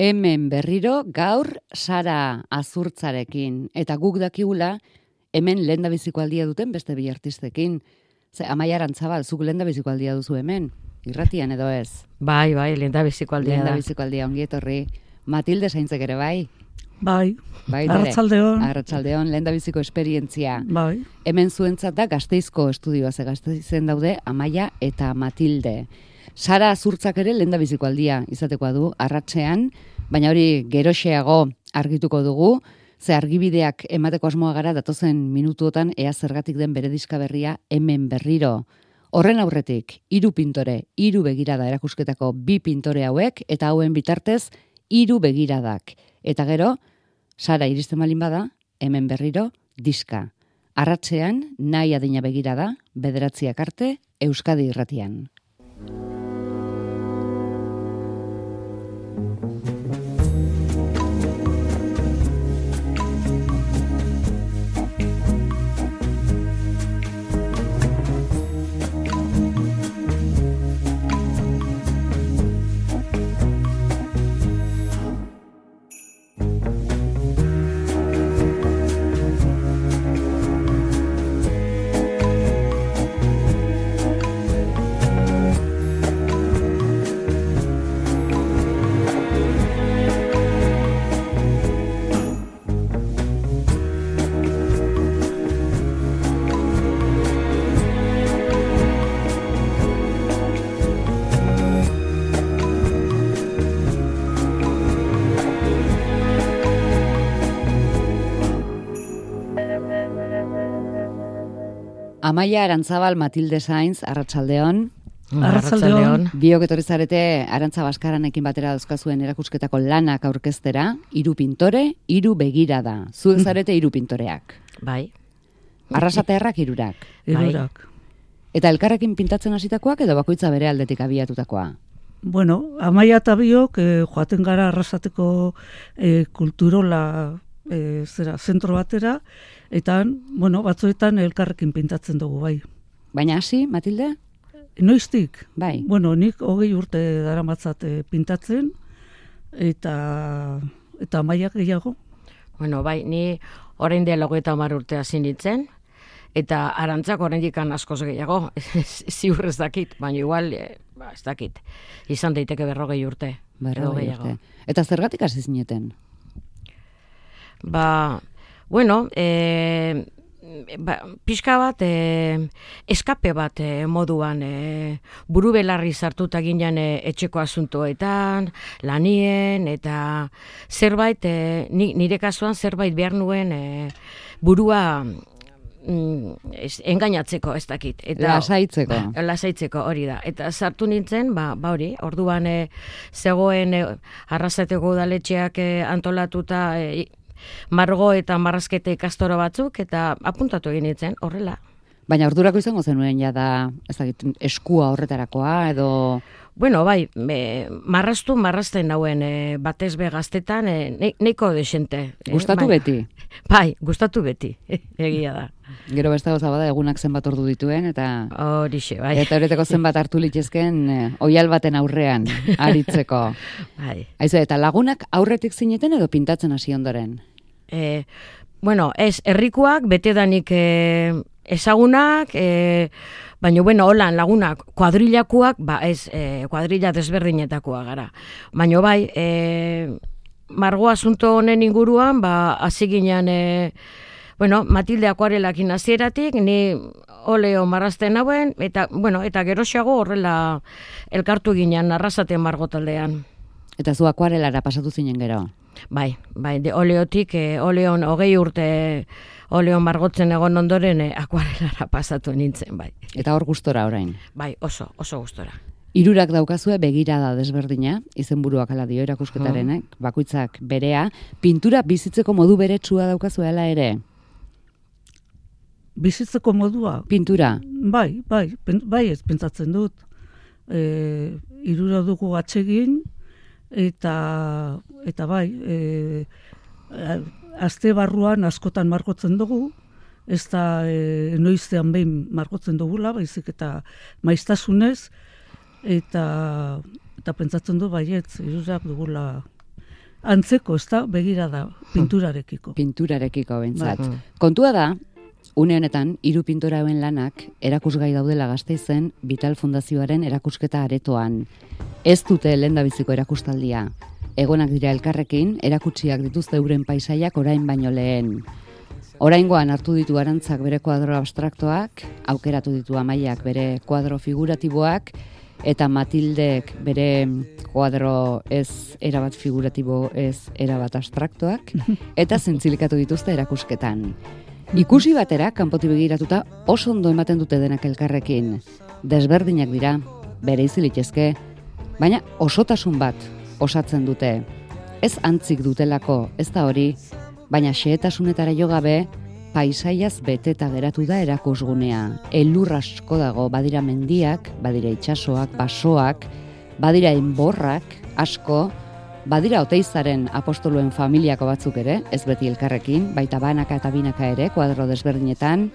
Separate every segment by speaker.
Speaker 1: Hemen berriro gaur Sara Azurtzarekin eta guk dakigula hemen lenda aldia duten beste bi artistekin. Ze Amaia Arantzabal, zuk lenda aldia duzu hemen, irratian edo ez?
Speaker 2: Bai, bai, lenda aldia
Speaker 1: lenda aldia ongi etorri. Matilde zaintzek ere bai?
Speaker 3: Bai,
Speaker 1: bai
Speaker 3: arratsaldeon.
Speaker 1: Arratsaldeon lenda biziko esperientzia.
Speaker 3: Bai.
Speaker 1: Hemen zuentzat da gazteizko estudioa, ze gazteizen daude Amaia eta Matilde. Sara Azurtzak ere lenda biziko aldia izatekoa du, arratsean, baina hori geroxeago argituko dugu, ze argibideak emateko asmoa gara datozen minutuotan ea zergatik den bere diska berria hemen berriro. Horren aurretik, hiru pintore, hiru begirada erakusketako bi pintore hauek, eta hauen bitartez, hiru begiradak. Eta gero, Sara iristen malin bada, hemen berriro, diska. Arratzean, nahi adina begirada, bederatziak arte, Euskadi irratian. Amaia Arantzabal Matilde Sainz, Arratsaldeon.
Speaker 3: Arratsaldeon.
Speaker 1: Biok etorri zarete Arantza Baskaranekin batera dauzkazuen erakusketako lanak aurkeztera, hiru pintore, hiru begira da. Zuen zarete hiru pintoreak.
Speaker 2: Bai.
Speaker 1: Arrasatearrak hirurak.
Speaker 3: Hirurak.
Speaker 1: Bai. Eta elkarrekin pintatzen hasitakoak edo bakoitza bere aldetik abiatutakoa.
Speaker 3: Bueno, Amaia eta biok eh, joaten gara arrasateko eh, kulturola eh, zera, zentro batera, Eta, bueno, batzuetan elkarrekin pintatzen dugu, bai.
Speaker 1: Baina hasi, Matilde?
Speaker 3: Noiztik?
Speaker 1: Bai.
Speaker 3: Bueno, nik hogei urte dara matzat eh, pintatzen, eta eta maiak gehiago.
Speaker 2: Bueno, bai, ni orain dela hogeita hamar urte hasi nintzen, eta arantzak orain dikan askoz gehiago, ziur ez dakit, baina igual, e, ba, ez dakit, izan daiteke berrogei urte.
Speaker 1: Berrogei urte. Eta zergatik hasi zineten?
Speaker 2: Ba, bueno, e, ba, pixka bat, e, eskape bat e, moduan, e, buru belarri zartuta ginen e, etxeko asuntoetan, lanien, eta zerbait, e, nire kasuan zerbait behar nuen e, burua mm, ez, engainatzeko ez dakit.
Speaker 1: Eta, lasaitzeko.
Speaker 2: lasaitzeko hori da. Eta sartu nintzen, ba, ba hori, orduan e, zegoen e, arrasateko udaletxeak e, antolatuta e, margo eta marrazkete ikastoro batzuk, eta apuntatu egin ditzen, horrela.
Speaker 1: Baina ordurako izango zenuen ja da, ez eskua horretarakoa, edo...
Speaker 2: Bueno, bai, me, marrastu, marrasten nauen, e, batez be gaztetan, e, neiko desente.
Speaker 1: E, gustatu bai. beti?
Speaker 2: Bai, gustatu beti, egia da.
Speaker 1: Gero besta goza bada, egunak zenbat ordu dituen, eta...
Speaker 2: Horixe, bai.
Speaker 1: Eta horreteko zenbat hartu litezken, e, oial baten aurrean, aritzeko.
Speaker 2: bai.
Speaker 1: Aizu, eta lagunak aurretik zineten edo pintatzen hasi ondoren?
Speaker 2: E, bueno, ez, herrikuak, bete danik e, ezagunak, e, baina, bueno, holan lagunak, kuadrilakuak, ba, ez, e, kuadrila desberdinetakoa gara. Baina, bai, e, margo asunto honen inguruan, ba, hasi e, bueno, Matilde akuarelak inazieratik, ni oleo marrazten hauen, eta, bueno, eta geroxiago horrela elkartu ginen arrasaten margotaldean.
Speaker 1: Eta zu akuarelara pasatu zinen gero?
Speaker 2: Bai, bai, de oleotik, e, oleon, hogei urte oleon margotzen egon ondoren e, akuarelara pasatu nintzen, bai.
Speaker 1: Eta hor gustora orain?
Speaker 2: Bai, oso, oso gustora.
Speaker 1: Irurak daukazue begirada desberdina, izenburuak ala dio erakusketarenek, hmm. bakoitzak berea, pintura bizitzeko modu beretsua daukazue ala ere?
Speaker 3: Bizitzeko modua?
Speaker 1: Pintura?
Speaker 3: Bai, bai, bai ez pentsatzen dut. E, irura dugu atsegin, eta eta bai, e, azte barruan askotan margotzen dugu, ez da e, noiztean behin margotzen dugula, baizik eta maiztasunez, eta eta pentsatzen du baiet, irurak dugula antzeko, ez da, begirada, pinturarekiko.
Speaker 1: Pinturarekiko bentsat.
Speaker 2: Bai.
Speaker 1: Kontua da, une honetan, hiru pintora hauen lanak erakusgai daudela gazteizen Vital Fundazioaren erakusketa aretoan. Ez dute lendabiziko erakustaldia. Egonak dira elkarrekin, erakutsiak dituzte euren paisaiak orain baino lehen. Oraingoan hartu ditu arantzak bere kuadro abstraktoak, aukeratu ditu amaiak bere kuadro figuratiboak, eta Matildek bere kuadro ez erabat figuratibo ez erabat abstraktoak, eta zentzilikatu dituzte erakusketan. Ikusi batera, kanpoti begiratuta, oso ondo ematen dute denak elkarrekin. Desberdinak dira, bere izilitezke, baina osotasun bat osatzen dute. Ez antzik dutelako, ez da hori, baina xehetasunetara jo gabe, paisaiaz beteta geratu da erakusgunea. Elur asko dago, badira mendiak, badira itsasoak, basoak, badira enborrak asko, badira oteizaren apostoluen familiako batzuk ere, ez beti elkarrekin, baita banaka eta binaka ere, kuadro desberdinetan,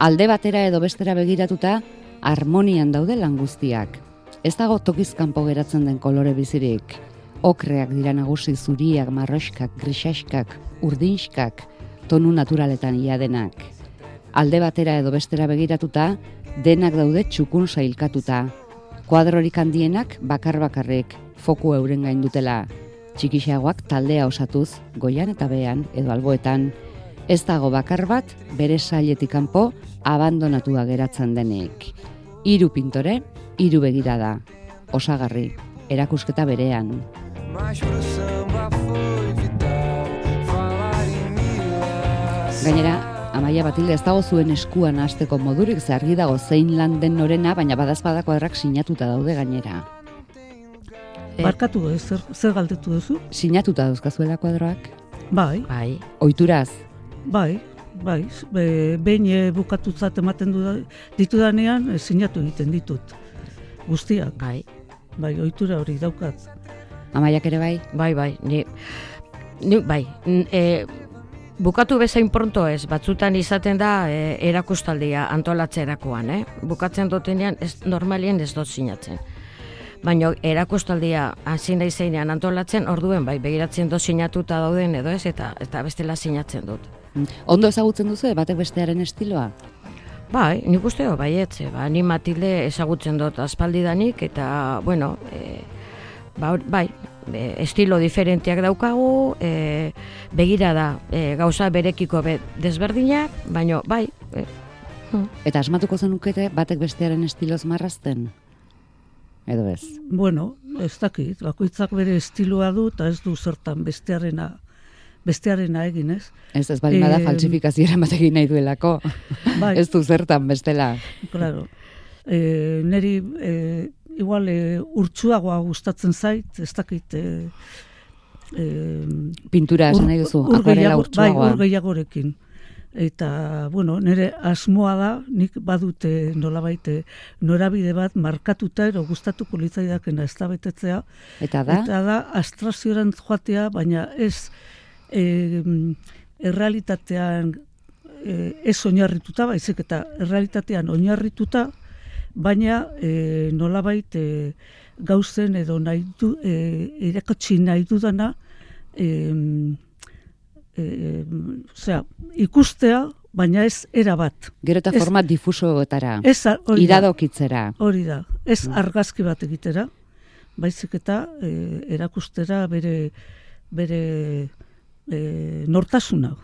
Speaker 1: alde batera edo bestera begiratuta, harmonian daude lan guztiak. Ez dago tokiz kanpo geratzen den kolore bizirik. Okreak dira nagusi zuriak, marroskak, grisaskak, urdinskak, tonu naturaletan ia denak. Alde batera edo bestera begiratuta, denak daude txukun sailkatuta. Kuadrorik handienak bakar bakarrik, foku euren gain dutela. Txikixagoak taldea osatuz, goian eta bean edo alboetan, ez dago bakar bat bere sailetik kanpo abandonatua geratzen denik. Hiru pintore, hiru begirada. Osagarri, erakusketa berean. Gainera, Amaia Batilde ez dago zuen eskuan hasteko modurik ze argi dago zein lan den norena, baina badazpadako errak sinatuta daude gainera.
Speaker 2: Eh.
Speaker 3: Barkatu, zer, zer galdetu duzu?
Speaker 1: Sinatuta dauzkazuela kuadroak?
Speaker 3: Bai,
Speaker 2: Bai,
Speaker 1: Oituraz,
Speaker 3: bai, bai, be, behin e, bukatutzat ematen du ditudanean, e, sinatu egiten ditut. Guztiak,
Speaker 2: bai,
Speaker 3: bai, ohitura hori daukat.
Speaker 1: Amaiak ere bai?
Speaker 2: bai, bai, ni, ni bai, n- e, bukatu bezain pronto ez, batzutan izaten da e, erakustaldia antolatzerakoan, eh? Bukatzen dutenean, ez, normalien ez dut sinatzen. Baina erakustaldia hasi nahi zeinean antolatzen, orduen bai, begiratzen dut sinatuta dauden edo ez, eta, eta bestela sinatzen dut.
Speaker 1: Ondo ezagutzen duzu, batek bestearen estiloa?
Speaker 2: Bai, nik uste dut, baietze, ba, ni Matilde ezagutzen dut aspaldidanik, eta, bueno, e, ba, bai, e, estilo diferenteak daukagu, e, begira da, e, gauza berekiko be, desberdinak, baino, bai, e,
Speaker 1: Eta asmatuko zenukete batek bestearen estiloz marrazten? Edo ez?
Speaker 3: Bueno, ez dakit, bakoitzak bere estiloa du, eta ez du zertan bestearena, bestearena egin, ez?
Speaker 1: Ez ez baldin bada
Speaker 3: Em,
Speaker 1: falsifikazioaren bat egin nahi duelako.
Speaker 3: Bai,
Speaker 1: Ez du zertan bestela.
Speaker 3: claro. E, neri, e, igual, e, urtsuagoa gustatzen zait, ez dakit, e, e,
Speaker 1: Pintura esan nahi duzu,
Speaker 3: ur
Speaker 1: urtsuagoa.
Speaker 3: Bai, ur gehiagorekin. Eta, bueno, nire asmoa da, nik badute nolabait eh, norabide bat markatuta ero gustatuko litzaidakena ez da betetzea.
Speaker 1: Eta da,
Speaker 3: Eta da, astrazioaren joatea, baina ez e, errealitatean e, ez oinarrituta, baizik eta errealitatean oinarrituta, baina e, nolabait e, gauzen edo nahi du, e, irakatsi nahi dudana, e, e, osea, ikustea, baina ez era bat.
Speaker 1: gero eta forma difusoetara, iradokitzera.
Speaker 3: hori da, ez argazki bat egitera, baizik eta e, erakustera bere bere e, nortasuna.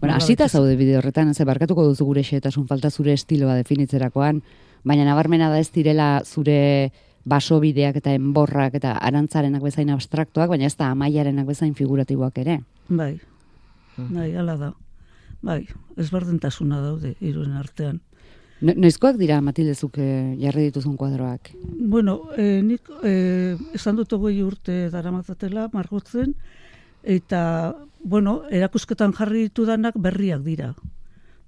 Speaker 1: Bueno, hasita zaude bide horretan, ze barkatuko duzu gure xehetasun falta zure estiloa definitzerakoan, baina nabarmena da ez direla zure basobideak eta enborrak eta arantzarenak bezain abstraktuak, baina ez da amaiarenak bezain figuratiboak ere.
Speaker 3: Bai, bai, hala da. Bai, ezberdintasuna daude hiruen artean.
Speaker 1: No, noizkoak dira, Matildezuk eh, jarri dituzun kuadroak?
Speaker 3: Bueno, e, nik e, esan dut hogei urte daramatzatela margotzen, eta, bueno, erakusketan jarri ditudanak berriak dira.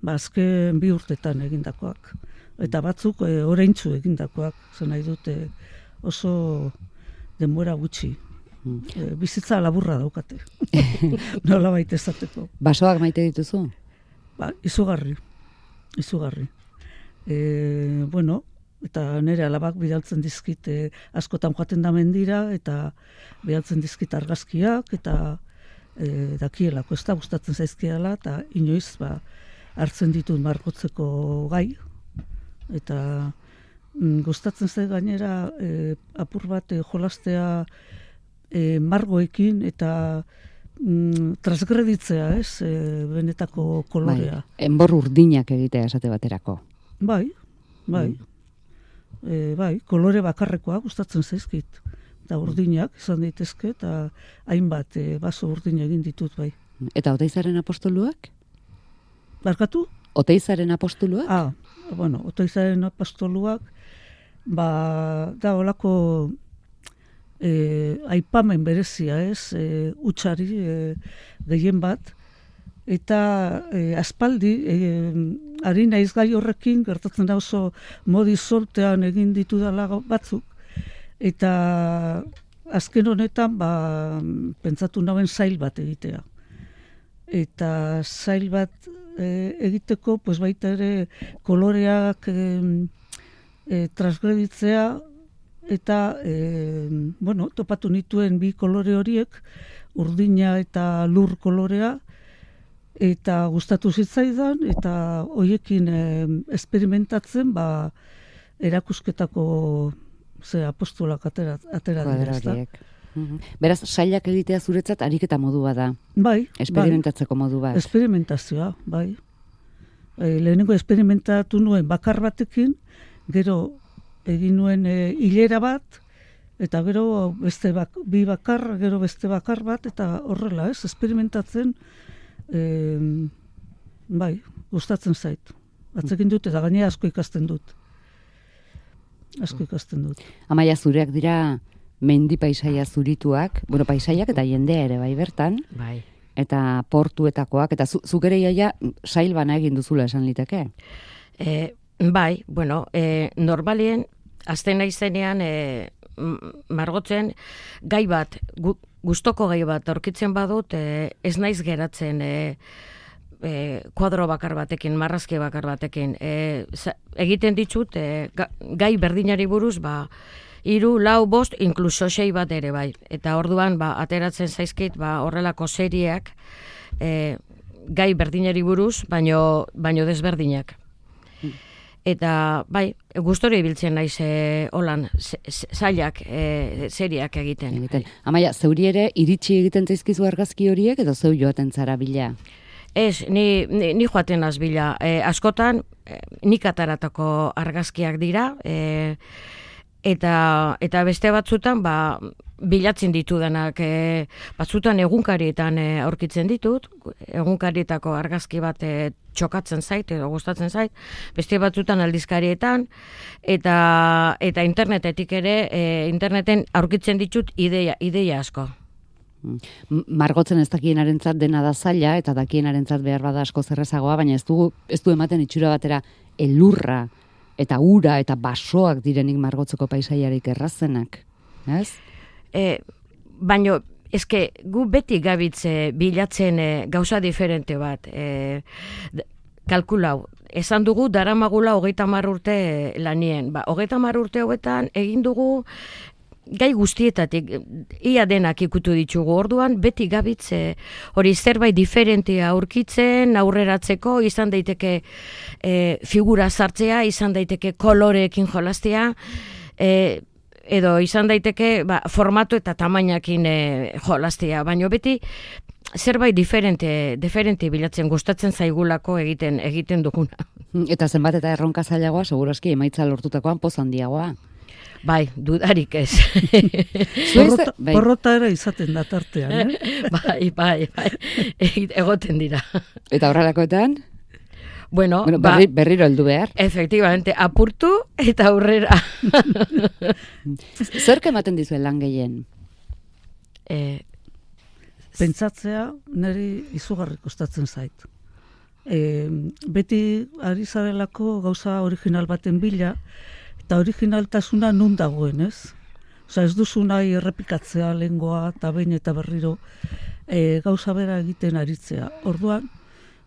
Speaker 3: Ba, azken bi urtetan egindakoak. Eta batzuk e, oraintzu egindakoak, zen nahi dute oso denbora gutxi.
Speaker 1: Mm.
Speaker 3: E, bizitza laburra daukate. Nola baita esateko.
Speaker 1: Basoak maite dituzu?
Speaker 3: Ba, izugarri, izugarri. E, bueno, eta nire alabak bidaltzen dizkit e, askotan joaten da mendira, eta bidaltzen dizkit argazkiak, eta e, dakielako, ez da gustatzen zaizkiala, eta inoiz ba, hartzen ditut margotzeko gai, eta mm, gustatzen zait gainera e, apur bat e, jolastea e, margoekin eta mm, transgreditzea, ez, e, benetako kolorea.
Speaker 1: Bai, enbor urdinak egitea esate baterako.
Speaker 3: Bai, bai. E, bai, kolore bakarrekoa gustatzen zaizkit. Eta urdinak izan daitezke eta hainbat e, baso urdin egin ditut bai.
Speaker 1: Eta oteizaren apostoluak?
Speaker 3: Barkatu?
Speaker 1: Oteizaren apostoluak?
Speaker 3: Ah, bueno, otoizaren apostoluak ba, da olako e, aipamen berezia, ez, e, utxari e, gehien bat, eta e, aspaldi, e, ari naiz gai horrekin, gertatzen da oso modi sortean egin ditu dala batzuk, eta azken honetan, ba, pentsatu nauen zail bat egitea. Eta zail bat e, egiteko, pues baita ere koloreak e, e, transgreditzea, eta e, bueno, topatu nituen bi kolore horiek, urdina eta lur kolorea, eta gustatu zitzaidan, eta hoiekin e, esperimentatzen, ba, erakusketako ze apostolak atera, atera dira.
Speaker 1: Mhm. Beraz, sailak egitea zuretzat ariketa modu bada,
Speaker 3: Bai,
Speaker 1: esperimentatzeko modu
Speaker 3: bai,
Speaker 1: bat.
Speaker 3: esperimentazioa, bai. E, lehenengo esperimentatu nuen bakar batekin, gero egin nuen e, hilera bat, eta gero beste bak, bi bakar, gero beste bakar bat, eta horrela, ez, esperimentatzen, e, bai, gustatzen zait. Atzekin dut, eta gainera asko ikasten dut. Asko ikasten dut.
Speaker 1: Amaia zureak dira mendi paisaia zurituak, bueno, paisaiak eta jendea ere bai bertan,
Speaker 2: Bai.
Speaker 1: eta portuetakoak, eta zu, zuk ere iaia sail bana egin duzula esan liteke.
Speaker 2: E, bai, bueno, e, normalien, azten naizenean, e, margotzen, gai bat, gu, gustoko gai bat aurkitzen badut, e, ez naiz geratzen, e, e, kuadro bakar batekin, marrazki bakar batekin. E, za, egiten ditut, e, ga- gai berdinari buruz, ba, hiru, lau, bost, inkluso sei bat ere bai. Eta orduan, ba, ateratzen zaizkit, ba, horrelako serieak, e, gai berdinari buruz, baino, baino desberdinak. Eta, bai, gustori ibiltzen naiz e, holan, zailak, e, seriak egiten.
Speaker 1: Egiten. Amaia, zeuri ere iritsi egiten zaizkizu argazki horiek, edo zeu joaten zara bila.
Speaker 2: Ez, ni, ni, ni joaten azbila. E, askotan, nik ataratako argazkiak dira, e, eta, eta beste batzutan, ba, bilatzen ditudanak, e, batzutan egunkarietan e, aurkitzen ditut, egunkarietako argazki bat e, txokatzen zait edo gustatzen zait, beste batzutan aldizkarietan, eta, eta internetetik ere, e, interneten aurkitzen ditut ideia, ideia asko.
Speaker 1: M- Margotzen ez dakienarentzat dena da zaila, eta dakienarentzat behar bada asko zerrezagoa, baina ez du, ez du ematen itxura batera elurra, eta ura, eta basoak direnik margotzeko paisaiarik errazenak. Ez?
Speaker 2: E, baino, eske gu beti gabitze bilatzen e, gauza diferente bat. E, d- kalkulau, esan dugu daramagula hogeita mar urte lanien. Ba, hogeita mar urte hauetan egin dugu gai guztietatik, ia denak ikutu ditugu. Orduan, beti gabitze hori zerbait diferentea aurkitzen, aurreratzeko, izan daiteke e, figura sartzea, izan daiteke koloreekin jolastea, e, edo izan daiteke ba, formatu eta tamainakin e, jolastea, baino beti zerbait diferente, diferente bilatzen gustatzen zaigulako egiten egiten duguna.
Speaker 1: Eta zenbat eta erronka zailagoa, seguraski emaitza lortutakoan poz handiagoa.
Speaker 2: Bai, dudarik ez.
Speaker 3: Porrota,
Speaker 1: bai.
Speaker 3: porrota ere izaten da tartean, eh?
Speaker 2: bai, bai, bai. Egoten dira.
Speaker 1: Eta horrelakoetan,
Speaker 2: Bueno,
Speaker 1: bueno,
Speaker 2: ba,
Speaker 1: berri, berriro heldu behar.
Speaker 2: efectivamente, apurtu eta aurrera.
Speaker 1: Zerk ematen dizuen lan gehien?
Speaker 2: e,
Speaker 3: Pentsatzea niri izugarri kostatzen zait. E, beti ari zarelako gauza original baten bila, eta originaltasuna nun dagoen, ez? Osa ez duzu nahi errepikatzea lengoa eta behin eta berriro e, gauza bera egiten aritzea. Orduan,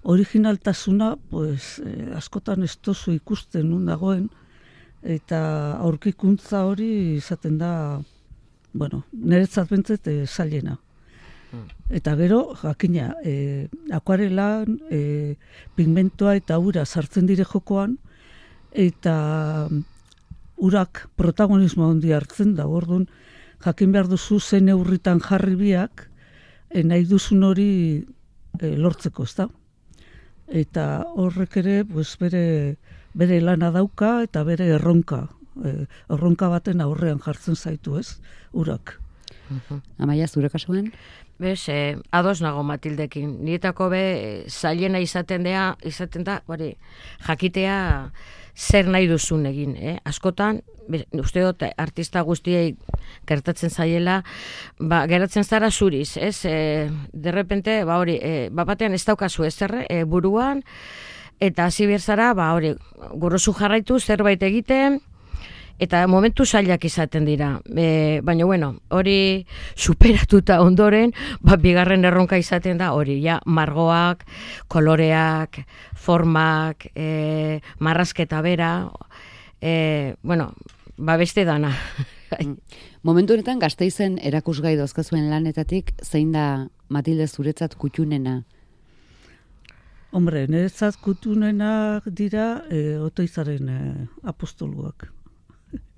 Speaker 3: originaltasuna, pues, e, askotan ez duzu ikusten nun dagoen, eta aurkikuntza hori izaten da, bueno, niretzat bentzet e, zailena. Eta gero, jakina, e, akuarelan, e, pigmentoa eta ura sartzen dire jokoan, eta mm, urak protagonismo handi hartzen da, orduan, jakin behar duzu zen neurritan jarri biak, e, nahi duzun hori e, lortzeko, ezta? Eta horrek ere, pues, bere, bere lana dauka eta bere erronka. E, erronka baten aurrean jartzen zaitu, ez? Urak.
Speaker 1: Amaia, zure kasuan?
Speaker 2: Bez, eh, ados nago Matildekin. Nietako be, eh, zailena izaten dea, izaten da, hori, jakitea zer nahi duzun egin, eh? Askotan, uste dut, artista guztiei gertatzen zaiela, ba, geratzen zara zuriz, ez? E, derrepente, ba hori, e, ba batean ez daukazu ez zerre, e, buruan, eta hasi zara, ba hori, gorozu jarraitu, zerbait egiten, eta momentu zailak izaten dira. E, baina, bueno, hori superatuta ondoren, ba, bigarren erronka izaten da, hori, ja, margoak, koloreak, formak, e, marrazketa bera, e, bueno, ba, beste dana.
Speaker 1: Momentu honetan gazteizen erakusgai dauzkazuen lanetatik, zein da Matilde zuretzat kutxunena?
Speaker 3: Hombre, niretzat kutunenak dira e, otoizaren e, apostoluak.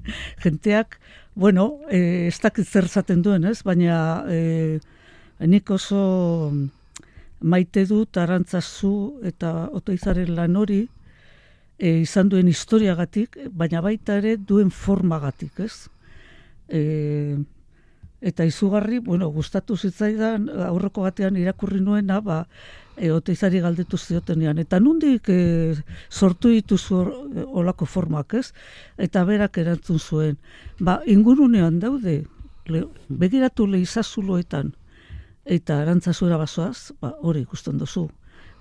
Speaker 3: Jenteak, bueno, e, ez dakit zer zaten duen, ez? Baina e, nik oso maite dut arantzazu eta otoizaren lan hori e, izan duen historiagatik, baina baita ere duen formagatik, ez? E, eta izugarri, bueno, gustatu zitzaidan aurreko batean irakurri nuena, ba, e, oteizari galdetu ziotenean. Eta nundik e, sortu dituzu hor- e, olako formak, ez? Eta berak erantzun zuen. Ba, ingurunean daude, le, begiratu leizazuloetan, eta arantzazura basoaz, ba, hori ikusten duzu.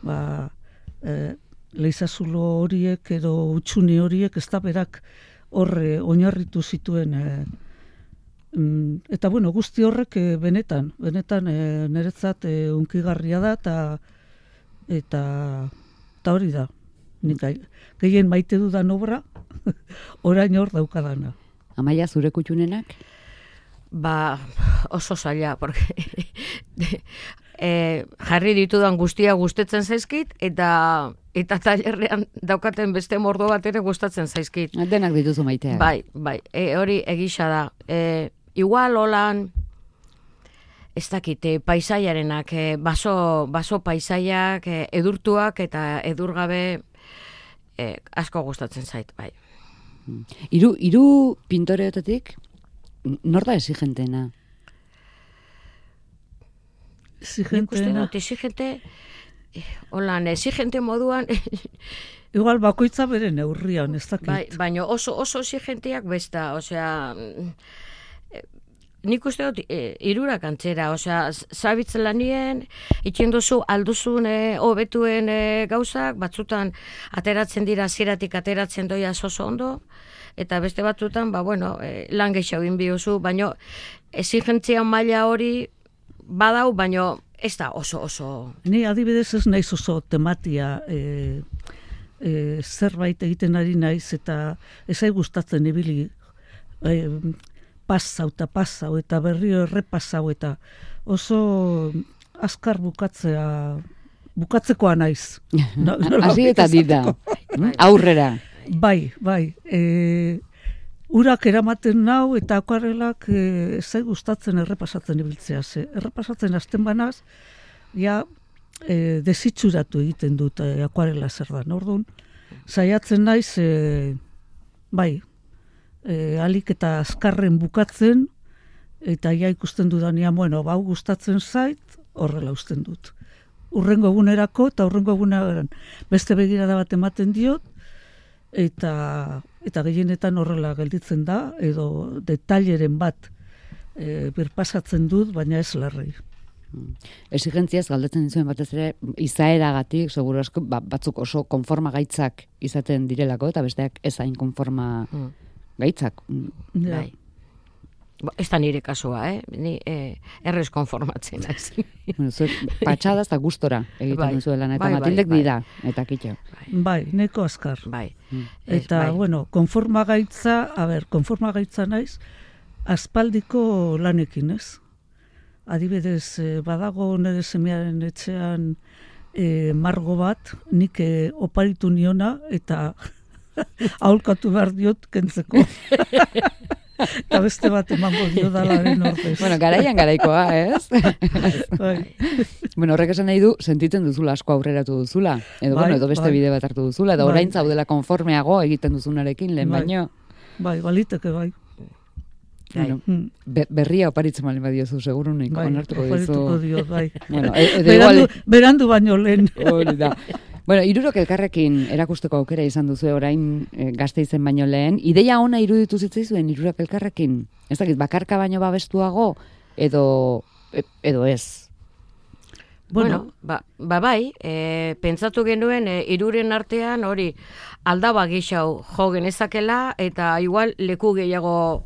Speaker 3: Ba, e, leizazulo horiek edo utxuni horiek ez da berak horre oinarritu zituen e, eta bueno, guzti horrek eh, benetan, benetan e, niretzat e, unkigarria da eta eta eta hori da. Nik gehien maite dudan obra orain hor daukadana.
Speaker 1: Amaia, zure kutxunenak?
Speaker 2: Ba, oso zaila, porque e, jarri ditudan guztia gustetzen zaizkit, eta eta tailerrean daukaten beste mordo bat ere gustatzen zaizkit.
Speaker 1: Denak dituzu maitea.
Speaker 2: Bai, bai, e, hori egisa da. E, igual holan, ez dakite, paisaiarenak, e, baso, baso paisaiak, e, edurtuak eta edurgabe e, asko gustatzen zait, bai.
Speaker 1: Hiru hiru pintoreotatik nor da exigentena?
Speaker 2: Nik uste dut, exigente, eh, holan, exigente moduan,
Speaker 3: Igual bakoitza bere neurrian, ez dakit.
Speaker 2: bai, baino oso, oso exigenteak besta, osea, mm, eh, nik uste dut, e, irurak antzera, osea, z- zabitzen lanien, itxen duzu alduzun e, hobetuen e, gauzak, batzutan ateratzen dira ziratik ateratzen doia oso ondo, eta beste batzutan, ba, bueno, e, lan gehiago inbiozu, baino exigentzia maila hori badau, baino ez da oso oso
Speaker 3: Ni adibidez ez naiz oso tematia e, e, zerbait egiten ari naiz eta ez zait gustatzen ibili e, pasau eta pasau eta berriro errepasau eta oso azkar bukatzea bukatzekoa naiz.
Speaker 1: Hasi eta dida. Mm, Aurrera.
Speaker 3: Bai, bai. E, urak eramaten nau eta akuarelak e, zait gustatzen errepasatzen ibiltzea. Ze, errepasatzen hasten banaz, ja e, desitxuratu egiten dut e, akuarela zer da. Orduan, saiatzen naiz, e, bai, e, alik eta azkarren bukatzen, eta ja ikusten dudanean, bueno, bau gustatzen zait, horrela usten dut. Urrengo egunerako eta urrengo eguneran beste begirada bat ematen diot, eta eta gehienetan horrela gelditzen da edo detaileren bat e, birpasatzen dut baina ez larrei.
Speaker 1: Exigentziaz galdetzen dizuen batez ere izaeragatik, seguru asko ba, batzuk oso konforma gaitzak izaten direlako eta besteak ez hain konforma
Speaker 2: Mm.
Speaker 1: Gaitzak. Mm.
Speaker 3: Ja.
Speaker 2: Bai. Ba, Ez da nire kasua, eh? Ni eh, errez konformatzen naiz.
Speaker 1: Bueno, zuek patxada eta gustora egiten
Speaker 2: Bai.
Speaker 1: duzu lan, eta
Speaker 2: Bai, bai,
Speaker 1: Matildek
Speaker 2: bai.
Speaker 1: dira, eta kitxo.
Speaker 3: Bai, neko azkar.
Speaker 2: bai. Ez,
Speaker 3: Eta,
Speaker 2: bai.
Speaker 3: bueno, konforma gaitza, a ber, konforma gaitza naiz, aspaldiko lanekin, ez? Adibidez, eh, badago nire semearen etxean eh, margo bat, nik eh, oparitu niona, eta aholkatu behar diot kentzeko. eta beste bat emango dio dalaren ordez.
Speaker 1: Bueno, garaian garaikoa, ez?
Speaker 3: bai.
Speaker 1: bueno, horrek esan nahi du, sentitzen duzula asko aurreratu duzula. Edo,
Speaker 3: Bai,
Speaker 1: bueno, edo beste
Speaker 3: bai.
Speaker 1: bide bat hartu duzula, edo
Speaker 3: Bai.
Speaker 1: orain zaudela konformeago egiten duzunarekin, lehen
Speaker 3: Bai.
Speaker 1: baino.
Speaker 3: bai, baliteke bai.
Speaker 2: Bai.
Speaker 1: Bueno,
Speaker 3: Mm.
Speaker 1: be- berria oparitzen bali badiozu, segurunik,
Speaker 3: Bai,
Speaker 1: onartuko
Speaker 3: oparituko
Speaker 1: dizu.
Speaker 3: diot, bai.
Speaker 1: Bueno, e-
Speaker 3: berandu,
Speaker 1: igual,
Speaker 3: berandu baino lehen.
Speaker 1: hori da. Bueno, irurok elkarrekin erakusteko aukera izan duzu orain e, gazte izen baino lehen. Ideia ona iruditu zitzaizuen irurok elkarrekin? Ez dakit, bakarka baino babestuago, edo, e- edo ez.
Speaker 2: Bueno, ba, ba bai, e, pentsatu genuen e, iruren artean hori aldaba gehiago jo genezakela eta igual leku gehiago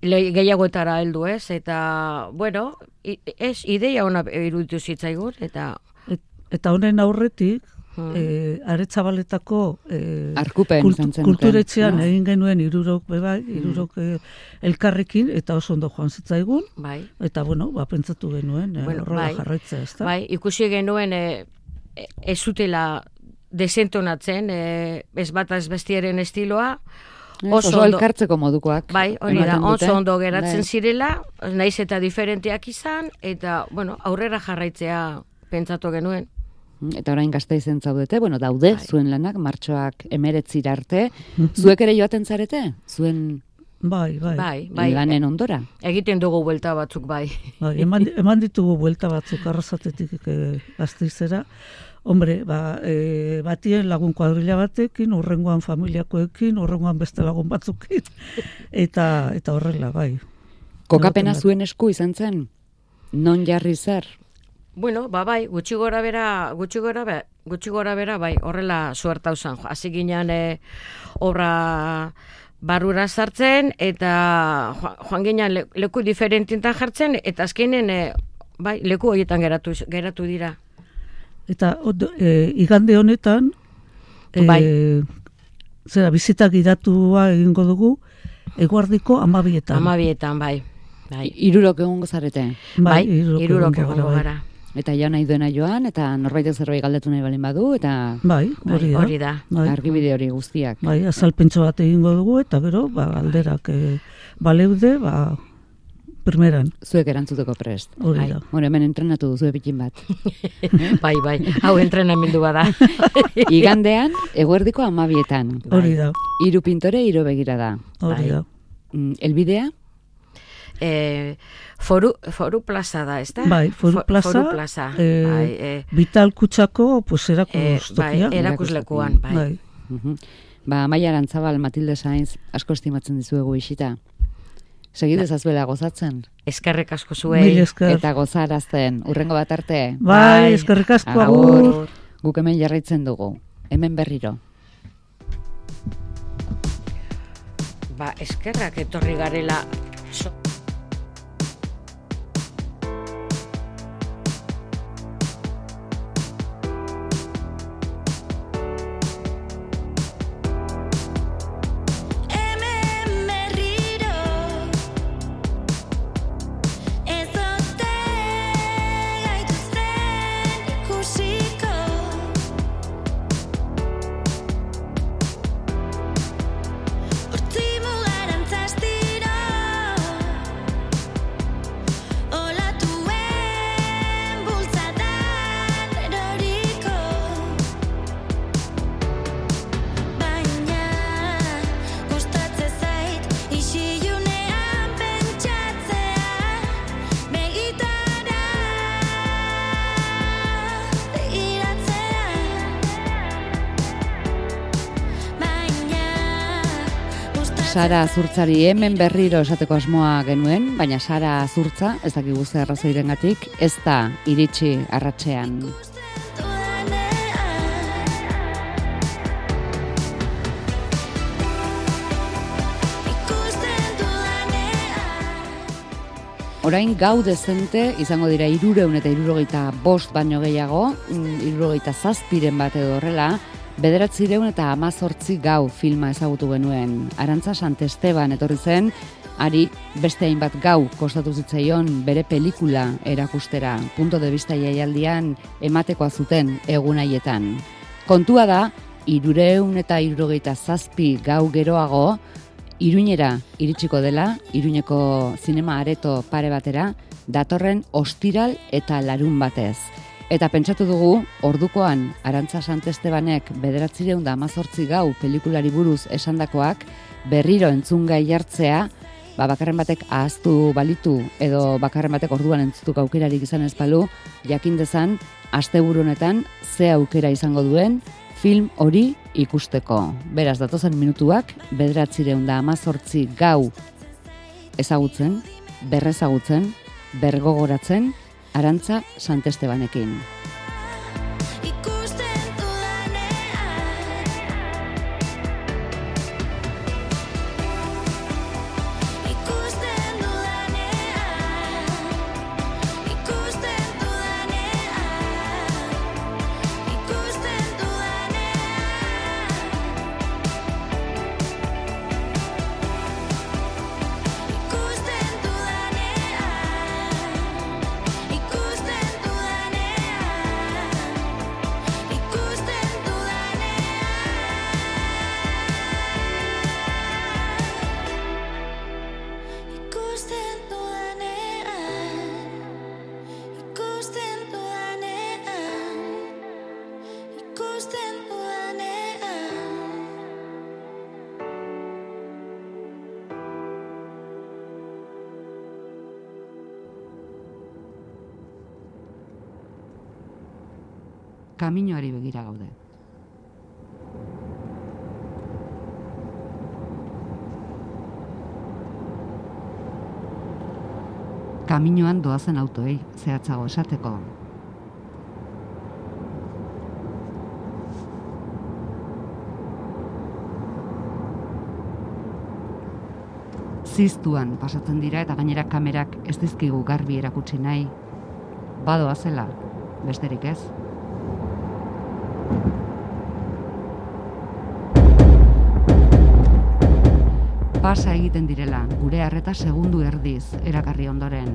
Speaker 2: le, gehiagoetara heldu ez eta bueno, ez ideia ona iruditu zitzaigun eta
Speaker 3: Et, eta honen aurretik,
Speaker 2: Hmm.
Speaker 3: eh, aretzabaletako eh,
Speaker 1: Arkupen zen.
Speaker 3: kulturetxean
Speaker 1: Ah.
Speaker 3: egin genuen irurok bebai, irurok eh, elkarrekin, eta oso ondo joan zitzaigun,
Speaker 2: bai,
Speaker 3: eta bueno, ba, pentsatu genuen,
Speaker 2: Bueno, bai.
Speaker 3: jarraitzea, ez da?
Speaker 2: bai, ikusi genuen e, e, ez zutela desentonatzen, e, ez bata ez bestiaren estiloa, oso
Speaker 1: oso
Speaker 2: ondo-
Speaker 1: elkartzeko modukoak.
Speaker 2: Bai, hori da, oso ondo geratzen
Speaker 1: Bai.
Speaker 2: zirela, naiz eta diferenteak izan, eta, bueno, aurrera jarraitzea pentsatu genuen.
Speaker 1: Mm, Eta orain gazte izen zaudete, bueno, daude
Speaker 2: Bai.
Speaker 1: zuen lanak, martxoak emeretzira arte. Zuek ere joaten zarete? Zuen
Speaker 3: Bai, bai.
Speaker 2: Bai, bai,
Speaker 1: lanen ondora?
Speaker 2: egiten dugu buelta batzuk bai.
Speaker 3: Bai, eman, eman ditugu buelta batzuk arrasatetik e, gazteizera. Hombre, ba, e, batien lagun kuadrilla batekin, horrengoan familiakoekin, horrengoan beste lagun batzukin, eta eta horrela, bai.
Speaker 1: Kokapena zuen esku izan zen? Non jarri zer?
Speaker 2: Bueno, ba bai, gutxi gora bera, gutxi gora bera, gutxi gora bera, bai, horrela suertau zan. Hasi ginean e, obra barrura sartzen, eta joan, ginean le, leku diferentintan jartzen, eta azkenen, e, bai, leku horietan geratu, geratu dira.
Speaker 3: Eta ondo, e, igande honetan, e,
Speaker 2: Bai.
Speaker 3: zera, bizita gidatua egingo dugu, eguardiko amabietan.
Speaker 2: Amabietan, bai. Bai,
Speaker 1: Irurok egongo zarete.
Speaker 2: bai,
Speaker 3: hirurok
Speaker 2: irurok
Speaker 3: egongo
Speaker 2: egongo
Speaker 3: gara,
Speaker 2: gara.
Speaker 1: Eta ja nahi duena joan, eta norbaitek zerbait galdetu nahi balin badu, eta
Speaker 3: Bai,
Speaker 2: Bai,
Speaker 3: hori da.
Speaker 2: hori da.
Speaker 3: Bai,
Speaker 1: argibide hori guztiak.
Speaker 3: bai, azalpentso bat egingo dugu, eta gero, ba, alderak e, baleude, ba, primeran,
Speaker 1: Zuek erantzuteko prest.
Speaker 3: hori
Speaker 2: Bai.
Speaker 3: da.
Speaker 1: Bueno, hemen entrenatu duzu epikin bat.
Speaker 2: bai, bai, hau entrenamendu bada.
Speaker 1: Igandean, eguerdiko amabietan.
Speaker 3: Hori da,
Speaker 1: Hiru pintore, hiru begira da.
Speaker 3: hori
Speaker 2: Bai.
Speaker 3: da.
Speaker 1: Mm, Elbidea?
Speaker 2: E, foru, foru plaza da, ez da?
Speaker 3: Bai, foru
Speaker 2: Fo-
Speaker 3: plaza,
Speaker 2: Foru plaza,
Speaker 3: eh,
Speaker 2: bai, e,
Speaker 3: Vital kutsako, pues,
Speaker 2: e, bai,
Speaker 3: erakustokia.
Speaker 2: erakuslekuan, bai.
Speaker 3: bai.
Speaker 1: Ba, Maia Arantzabal, Matilde Sainz, asko estimatzen dizuegu isita. Segide zazuela gozatzen.
Speaker 2: Eskerrek asko zuei.
Speaker 1: Eta gozarazten. Urrengo bat arte.
Speaker 3: Bai,
Speaker 2: Bai.
Speaker 3: eskerrik asko
Speaker 1: Agur.
Speaker 3: agur.
Speaker 1: Guk hemen jarraitzen dugu. Hemen berriro.
Speaker 2: Ba, eskerrak etorri garela. So
Speaker 1: Sara Azurtzari hemen berriro esateko asmoa genuen, baina Sara Azurtza, ez dakigu zer arrazoirengatik, ez da iritsi
Speaker 4: dudanean
Speaker 1: orain gau dezente izango dira irureun eta irurogeita bost baino gehiago, mm, irurogeita zazpiren bat edo horrela, bederatzireun eta amazortzi gau filma ezagutu genuen. Arantza Santesteban etorri zen, ari beste hainbat gau kostatu zitzaion bere pelikula erakustera, punto de vista jaialdian ematekoa zuten egun haietan. Kontua da, irureun eta irurogeita zazpi gau geroago, Iruñera iritsiko dela, Iruñeko zinema areto pare batera, datorren ostiral eta larun batez. Eta pentsatu dugu, ordukoan, Arantza Santestebanek bederatzireun da amazortzi gau pelikulari buruz esandakoak, berriro entzungai jartzea, ba, bakarren batek ahaztu balitu, edo bakarren batek orduan entzutuk aukerarik izan ez balu, jakin dezan, asteburu honetan ze aukera izango duen, film hori ikusteko. Beraz, datozen minutuak, bederatzireun da amazortzi gau ezagutzen, berrezagutzen, bergogoratzen, Arantza Santestebanekin. Kaminoari begira gaude. Kaminoan doazen autoei, zehatzago esateko. Ziztuan pasatzen dira eta gainera kamerak ez dizkigu garbi erakutsi nahi. Badoa zela, besterik ez. Pasa egiten direla, gure harreta segundu erdiz erakarri ondoren.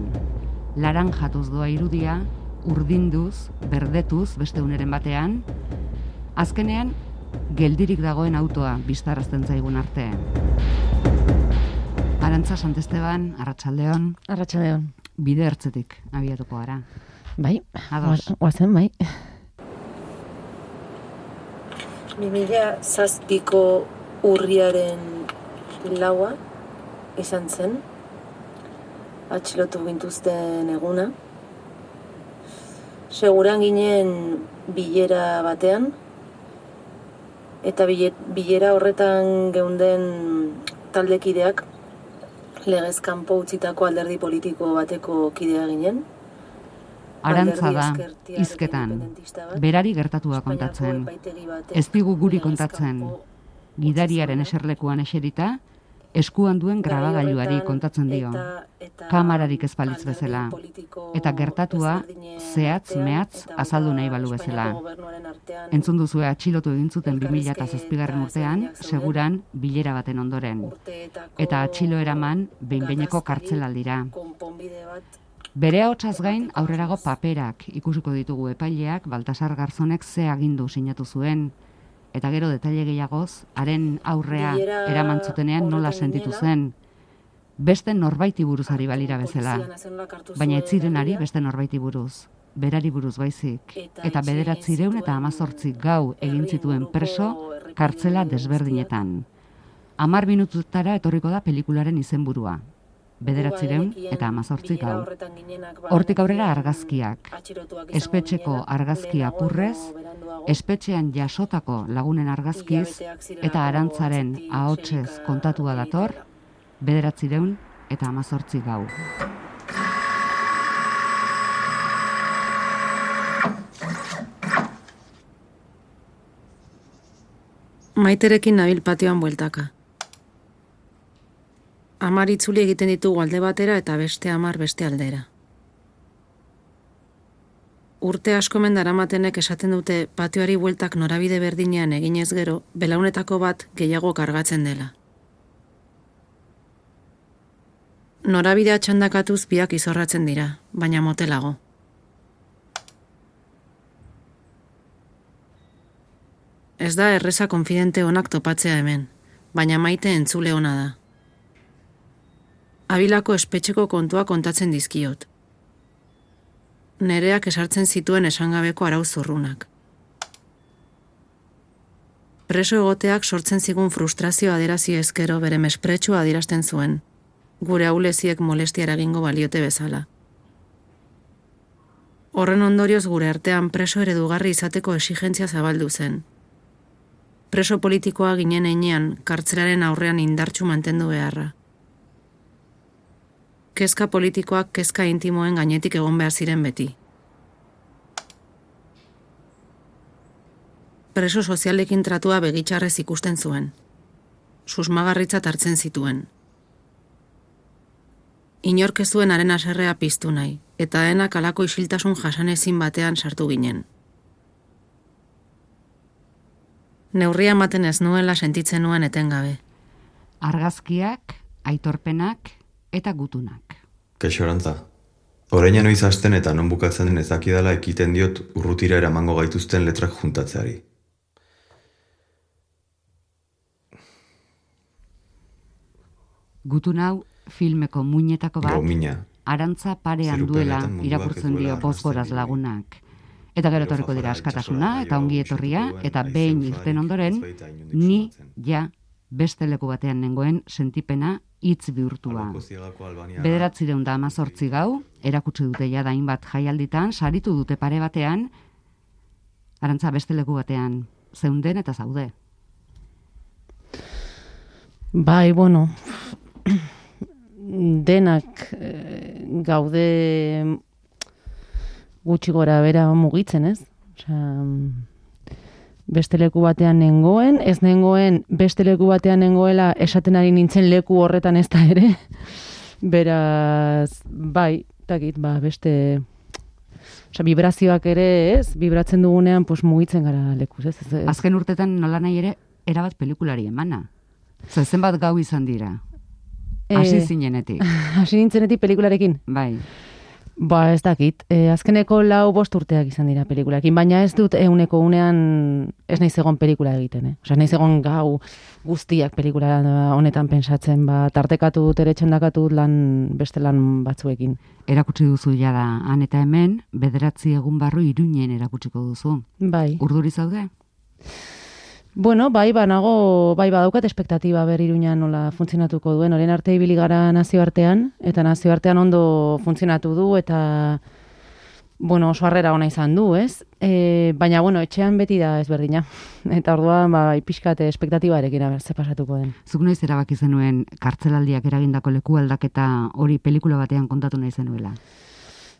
Speaker 1: Laranjatuz doa irudia, urdinduz, berdetuz beste uneren batean, azkenean geldirik dagoen autoa biztarazten zaigun arte. Arantza Santesteban, Arratsaldeon,
Speaker 5: Arratxaldeon.
Speaker 1: bide ertzetik abiatuko gara.
Speaker 5: Bai,
Speaker 1: Ados.
Speaker 5: goazen, bai.
Speaker 6: 2000 zazpiko urriaren laua izan zen, atxilotu gintuzten eguna. Seguran ginen bilera batean, eta bile- bilera horretan geunden taldekideak legez kanpo utzitako alderdi politiko bateko kidea ginen.
Speaker 1: Arantza da,
Speaker 6: bat.
Speaker 1: berari gertatua kontatzen. Ez digu guri kontatzen. Gidariaren eserlekuan eserita, eskuan duen
Speaker 6: Gai
Speaker 1: grabagailuari kontatzen dio. Kamararik ez balitz bezala. Eta gertatua zehatz mehatz azaldu nahi balu bezala. Entzun duzue atxilotu egin zuten
Speaker 6: Elkarrizketa
Speaker 1: 2007 urtean, seguran bilera baten ondoren. Eta atxilo eraman behin-behineko
Speaker 6: gatazkari
Speaker 1: kartzelaldira. Bere ahotsaz gain aurrerago paperak ikusiko ditugu epaileak Baltasar Garzonek ze agindu sinatu zuen eta gero detaile gehiagoz haren aurrea eraman zutenean nola sentitu zen. Beste norbaiti buruz ari balira bezala, baina ez zirenari
Speaker 6: herria,
Speaker 1: beste norbaiti buruz. Berari buruz baizik,
Speaker 6: Eta
Speaker 1: bederatzireun eta amazortzi gau egin zituen preso kartzela desberdinetan. Hamar minututara etorriko da pelikularen izenburua. Bederatzireun eta amazortzi gau. Hortik aurrera argazkiak. Espetxeko
Speaker 6: edo
Speaker 1: apurrez, espetxean jasotako lagunen argazkiz eta arantzaren ahotsez kontatua dator, bederatzireun eta amazortzi gau.
Speaker 6: Maiterekin nabil patioan bueltaka.
Speaker 5: Amar itzuli egiten ditugu alde batera eta beste amar beste aldera. Urte asko mendaramatenek esaten dute patioari bueltak norabide berdinean eginez gero, belaunetako bat gehiago kargatzen dela. Norabidea txandakatuz biak izorratzen dira, baina motelago. Ez da erreza konfidente onak topatzea hemen, baina maite entzule ona da. Abilako espetxeko kontua kontatzen dizkiot. Nereak esartzen zituen esangabeko arau zurrunak. Preso egoteak sortzen zigun frustrazio aderazi ezkero bere mespretsua adierazten zuen, gure auleziek molestia eragingo baliote bezala. Horren ondorioz gure artean preso eredugarri izateko exigentzia zabaldu zen. Preso politikoa ginen einean, kartzelaren aurrean indartsu mantendu beharra. Kezka politikoak kezka intimoen gainetik egon behar ziren beti. Preso sozialekin tratua begitxarrez ikusten zuen. Susmagarritzat hartzen zituen. Inork ez zuen haren aserrea piztu nahi, eta denak alako isiltasun jasanezin batean sartu ginen. Neurria ematen ez nuela sentitzen nuen etengabe.
Speaker 1: Argazkiak, aitorpenak eta gutunak.
Speaker 7: Kexorantza. Oraina noiz hasten eta non bukatzen den ezakidala ekiten diot urrutira eramango gaituzten letrak juntatzeari.
Speaker 1: Gutun hau filmeko muinetako bat,
Speaker 7: Gaumina.
Speaker 1: arantza parean duela irakurtzen dio bozgoraz lagunak. Eta gero etorriko dira askatasuna eta ongi etorria eta behin irten ondoren ni ja beste leku batean nengoen sentipena hitz bihurtua. Bederatzireun da amazortzi gau, erakutsi dute jada hainbat jaialditan, saritu dute pare batean, arantza beste leku batean, zeunden eta zaude.
Speaker 8: Bai, bueno, denak eh, gaude gutxi gora bera mugitzen, ez? Osea, beste leku batean nengoen, ez nengoen beste leku batean nengoela esaten ari nintzen leku horretan ez da ere. Beraz, bai, takit, ba, beste... Osea, vibrazioak ere, ez? Vibratzen dugunean, pues, mugitzen gara lekuz, ez? ez, ez.
Speaker 1: Azken urtetan nola nahi ere, erabat pelikulari emana. Zer zenbat gau izan dira, hasi
Speaker 8: Eh,
Speaker 1: zinenetik.
Speaker 8: Hasi nintzenetik pelikularekin.
Speaker 1: Bai,
Speaker 8: Ba, ez dakit. E, azkeneko lau bost urteak izan dira pelikularekin, baina ez dut euneko unean ez naiz egon pelikula egiten, eh? Osea, naiz egon gau guztiak pelikula honetan pensatzen, ba, tartekatu dut ere txandakatu dut lan beste lan batzuekin.
Speaker 1: erakutsi duzu jada han eta hemen, bederatzi egun barru iruinen erakutsiko duzu.
Speaker 8: Bai.
Speaker 1: Urduri zaude?
Speaker 8: Bueno, bai, banago, bai, badaukat espektatiba ber iruñan nola funtzionatuko duen. Orain arte ibili gara nazioartean, eta nazioartean ondo funtzionatu du, eta bueno, oso harrera ona izan du, ez? E, baina, bueno, etxean beti da ezberdina. Eta orduan, ba, ipiskate espektatibarekin aber, ze pasatuko den.
Speaker 1: Zuk noiz erabaki zenuen kartzelaldiak eragindako leku aldaketa hori pelikula batean kontatu nahi zenuela.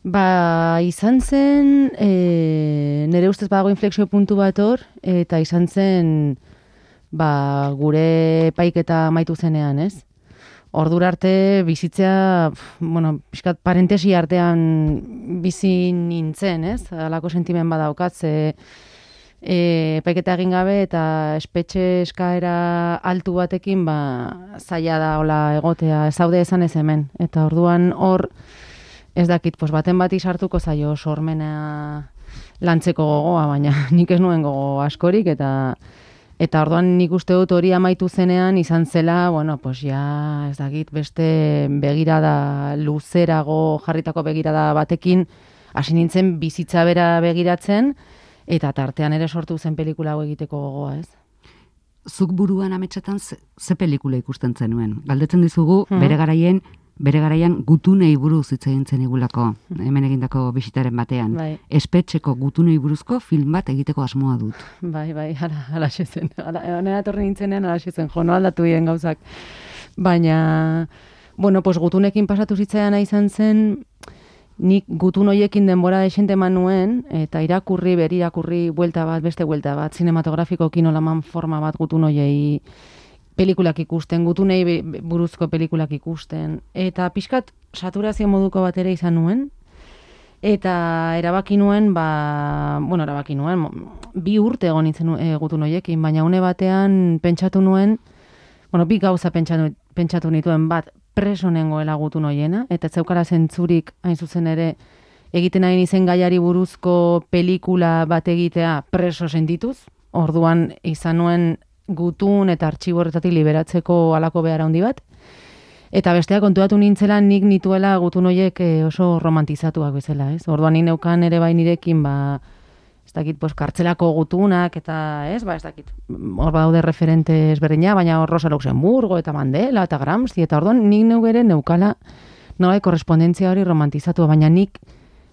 Speaker 8: Ba, izan zen, e, nire ustez badago inflexio puntu bat hor, eta izan zen, ba, gure paiketa maitu zenean, ez? Ordura arte bizitzea, pf, bueno, pixkat parentesi artean bizi nintzen, ez? Halako sentimen badaukat, ze e, paiketa egin gabe eta espetxe eskaera altu batekin, ba, zaila da hola egotea, zaude esan ez hemen. Eta orduan hor, ez dakit, pues baten bati sartuko zaio sormena lantzeko gogoa, baina nik ez nuen gogo askorik, eta eta orduan nik uste dut hori amaitu zenean izan zela, bueno, pues ja, ez dakit, beste begirada luzerago jarritako begirada batekin hasi nintzen bizitza bera begiratzen, eta tartean ere sortu zen pelikula hau egiteko gogoa, ez?
Speaker 1: Zuk buruan ametsetan ze, ze pelikula ikusten zenuen. Galdetzen dizugu,
Speaker 8: Mhm.
Speaker 1: bere garaien, bere garaian gutunei buruz hitz egin zen igulako, hemen egindako bisitaren batean.
Speaker 8: Bai.
Speaker 1: Espetxeko gutunei buruzko film bat egiteko asmoa dut.
Speaker 8: Bai, bai, hala, hala zen. Hala, honera etorri nintzenean hala zen, jo, no aldatu dien gauzak. Baina, bueno, pues gutunekin pasatu zitzaiana izan zen, nik gutun hoiekin denbora desente eman nuen, eta irakurri, ber irakurri, buelta bat, beste buelta bat, sinematografiko kinolaman forma bat gutun hoiei pelikulak ikusten, gutunei buruzko pelikulak ikusten. Eta pixkat saturazio moduko bat ere izan nuen, eta erabaki nuen, ba, bueno, erabaki nuen, bi urte egon nintzen e, gutun hoiekin, baina une batean pentsatu nuen, bueno, bi gauza pentsatu, pentsatu nituen, bat, preso nengoela gutun hoiena, eta zeukara zentzurik, hain zuzen ere, egiten nahi izen gaiari buruzko pelikula bat egitea preso sentituz, orduan izan nuen gutun eta artxibo horretatik liberatzeko alako behar handi bat, Eta bestea kontuatu nintzela nik nituela gutun hoiek eh, oso romantizatuak bezala, ez? Orduan ni neukan ere bai nirekin, ba, ez dakit, pues, kartzelako gutunak, eta, ez, ba, ez dakit, hor daude referente ezberdina, baina hor Rosa Luxemburgo, eta Mandela, eta Gramsci, eta orduan nik neu ere neukala, nola korrespondentzia hori romantizatu, baina nik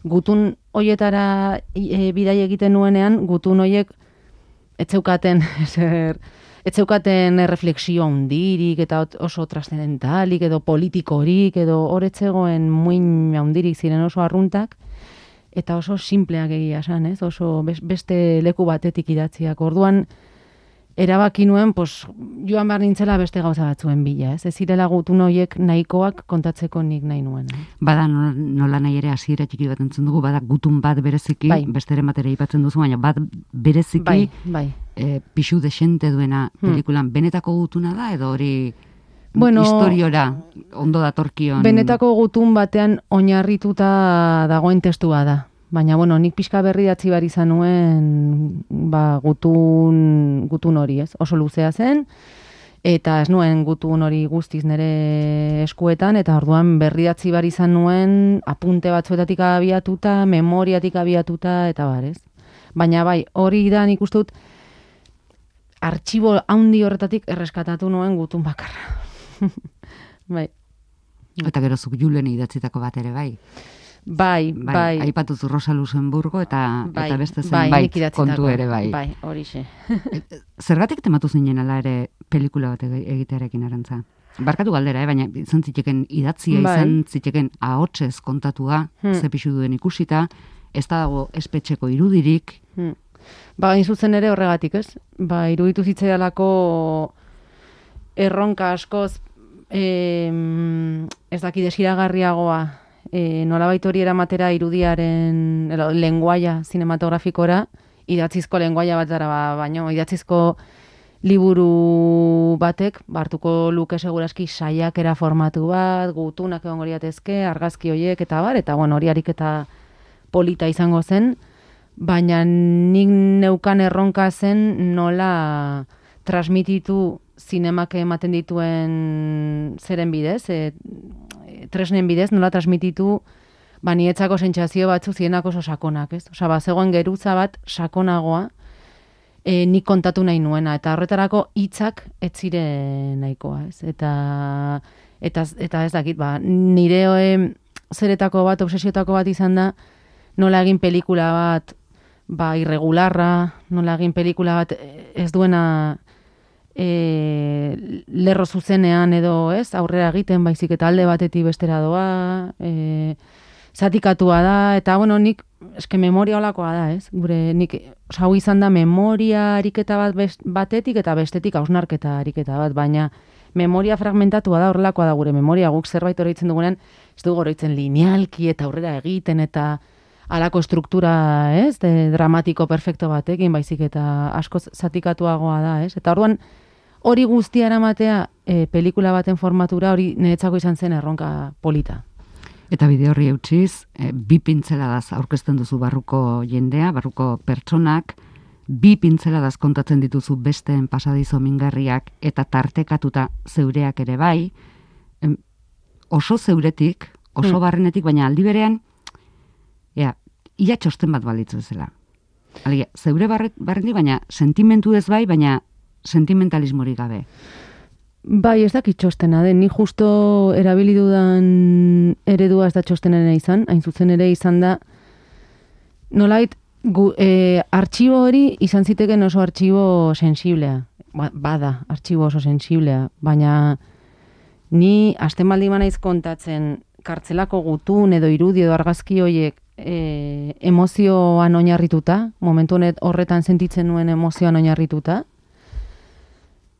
Speaker 8: gutun hoietara e, bidai egiten nuenean, gutun hoiek etzeukaten, zer, etzeukaten refleksio handirik eta oso trascendentalik edo politikorik edo horetzegoen muin handirik ziren oso arruntak eta oso simpleak egia esan, ez? Oso bes- beste leku batetik idatziak. Orduan erabaki nuen, pues, joan behar nintzela beste gauza batzuen bila, ez? Ez zirela gutun horiek nahikoak kontatzeko nik nahi nuen.
Speaker 1: Bada nola, nahi ere hasiera txiki bat entzun dugu, bada gutun bat bereziki,
Speaker 8: Bai.
Speaker 1: besteren bat ere aipatzen duzu, baina bat bereziki
Speaker 8: Bai, bai.
Speaker 1: E, pixu desente duena
Speaker 8: Hmm.
Speaker 1: pelikulan, benetako gutuna da, edo hori
Speaker 8: Bueno,
Speaker 1: historiora ondo datorkion...
Speaker 8: Benetako gutun batean oinarrituta dagoen testua da. Baina, bueno, nik pixka berri datzi bar izan nuen ba, gutun, gutun hori, ez? Oso luzea zen, eta ez nuen gutun hori guztiz nire eskuetan, eta orduan berri datzi bar izan nuen apunte batzuetatik abiatuta, memoriatik abiatuta, eta bar, ez? Baina bai, hori da nik uste dut, artxibo handi horretatik erreskatatu nuen gutun bakarra. bai.
Speaker 1: Eta gero zuk julen idatzitako bat ere bai.
Speaker 8: Bai,
Speaker 1: Bai,
Speaker 8: bai.
Speaker 1: aipatu zu Rosa Luxemburgo eta,
Speaker 8: bai,
Speaker 1: eta beste
Speaker 8: bai,
Speaker 1: zenbait
Speaker 8: nik idatzitako.
Speaker 1: kontu ere bai.
Speaker 8: Bai, horixe.
Speaker 1: Zergatik tematu zinen ala ere pelikula bat egitearekin arantza? Barkatu galdera, eh? baina izan zitekeen idatzia,
Speaker 8: Bai.
Speaker 1: izan zitekeen ahotsez kontatua,
Speaker 8: Hmm.
Speaker 1: ze pixu duen ikusita, ez da dago espetxeko irudirik,
Speaker 8: Hmm. Ba, hain zuzen ere horregatik, ez? Ba, iruditu zitzaialako erronka askoz em, ez daki desiragarriagoa e, nolabait hori eramatera irudiaren lenguaia zinematografikora idatzizko lenguaia bat dara, ba, baino idatzizko liburu batek, bartuko luke seguraski saiakera formatu bat, gutunak egongo liatezke, argazki hoiek eta bar, eta bueno, hori ariketa polita izango zen, baina nik neukan erronka zen nola transmititu zinemak ematen dituen zeren bidez, e, tresnen bidez, nola transmititu ba, nietzako sentsazio batzu zienak oso sakonak, ez? Osa, ba, zegoen geruza bat sakonagoa, e, nik kontatu nahi nuena, eta horretarako hitzak ez ziren nahikoa, ez? Eta, eta, eta ez dakit, ba, nire e, zeretako bat, obsesiotako bat izan da, nola egin pelikula bat, ba, irregularra, nola egin pelikula bat ez duena e, lerro zuzenean edo, ez, aurrera egiten, baizik eta alde batetik bestera doa, e, zatikatua da, eta, bueno, nik, eske memoria olakoa da, ez? Gure, nik, hau izan da memoria ariketa bat best, batetik eta bestetik hausnarketa ariketa bat, baina memoria fragmentatua da horrelakoa da gure memoria, guk zerbait oroitzen dugunean, ez dugu oroitzen linealki eta aurrera egiten eta alako struktura, ez, de, dramatiko perfecto batekin, baizik eta asko zatikatuagoa da, ez? Eta orduan, hori guztia eramatea e, pelikula baten formatura hori niretzako izan zen erronka polita.
Speaker 1: Eta bide horri eutxiz, e, bi pintzeladaz aurkezten duzu barruko jendea, barruko pertsonak, bi pintzeladaz kontatzen dituzu besteen pasadizo mingarriak eta tartekatuta zeureak ere bai, oso zeuretik, oso
Speaker 8: Hmm.
Speaker 1: barrenetik, baina aldi berean, ea, ia txosten bat balitzu bezala. Alegia, zeure barret, barrenetik, baina sentimentu ez bai, baina sentimentalismorik gabe.
Speaker 8: Bai, ez dakit txostena den, ni justo erabili dudan eredua ez da txostenena izan, hain zuzen ere izan da, nolait, gu, e, artxibo hori izan ziteken oso artxibo sensiblea, ba, bada, artxibo oso sensiblea, baina ni azten baldi naiz kontatzen kartzelako gutun edo irudi edo argazki hoiek e, emozioan oinarrituta, momentu honet horretan sentitzen nuen emozioan oinarrituta,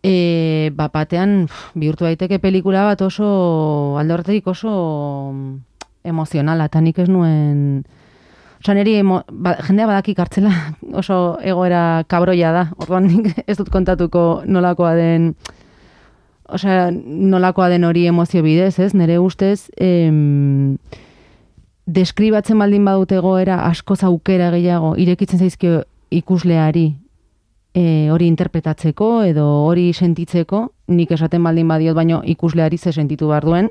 Speaker 8: e, bat batean bihurtu daiteke pelikula bat oso, alde horretatik oso mm, emozionala, eta nik ez nuen... Osa, niri emo, ba, jendea badaki kartzela oso egoera kabroia da. Orduan nik ez dut kontatuko nolakoa den osea, nolakoa den hori emozio bidez, ez? Nere ustez, em, deskribatzen baldin badute egoera asko aukera gehiago irekitzen zaizkio ikusleari e, hori interpretatzeko edo hori sentitzeko, nik esaten baldin badiot, baino ikusleari ze sentitu behar duen,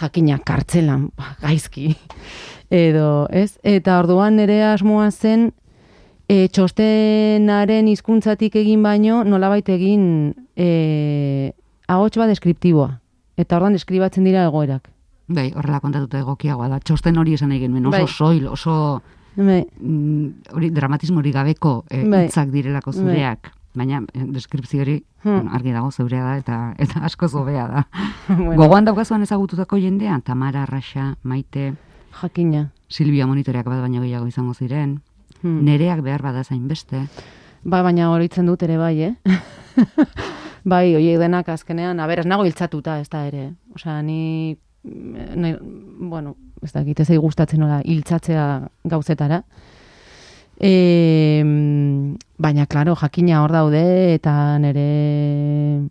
Speaker 8: jakina kartzelan, ba, gaizki, edo, ez? Eta orduan nire asmoa zen, e, txostenaren hizkuntzatik egin baino, nolabait egin e, ahots bat deskriptiboa. Eta orduan deskribatzen dira egoerak.
Speaker 1: Bai, horrela kontatuta egokiagoa da. Txosten hori esan nahi genuen, oso
Speaker 8: Bai.
Speaker 1: soil, oso
Speaker 8: Bai,
Speaker 1: mm, hori dramatismo hori gabeko eh,
Speaker 8: Bai.
Speaker 1: hitzak direlako zureak. Baina eh, deskripzio hori
Speaker 8: Hmm.
Speaker 1: argi dago zeurea da eta eta asko zobea da.
Speaker 8: bueno,
Speaker 1: Gogoan daukazuan ezagututako jendea, Tamara, Raxa, Maite,
Speaker 8: jakina.
Speaker 1: Silvia monitoreak bat baino gehiago izango ziren.
Speaker 8: Hmm.
Speaker 1: Nereak behar bada zain beste.
Speaker 8: Ba, baina horitzen dut ere bai, eh? bai, oie denak azkenean, a ber, ez nago hiltzatuta, ez da ere. Osea, ni, nahi, bueno, ez dakit, ez gustatzen nola hiltzatzea gauzetara. E, baina, klaro, jakina hor daude, eta nere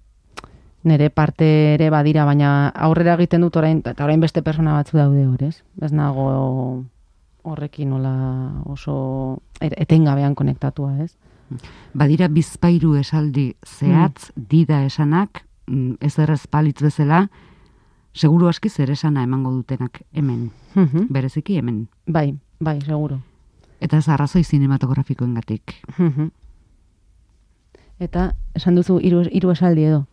Speaker 8: nere parte ere badira, baina aurrera egiten dut orain, eta orain beste persona batzu daude hor, ez? Ez nago horrekin nola oso er- etengabean konektatua, ez?
Speaker 1: Badira bizpairu esaldi zehatz, dida esanak, mm, ez errez palitz bezala, seguru aski zer esana emango dutenak hemen,
Speaker 8: Mhm.
Speaker 1: bereziki hemen.
Speaker 8: Bai, bai, seguro.
Speaker 1: Eta ez arrazoi zinematografikoengatik.
Speaker 8: Mhm. Eta esan duzu hiru hiru esaldi edo.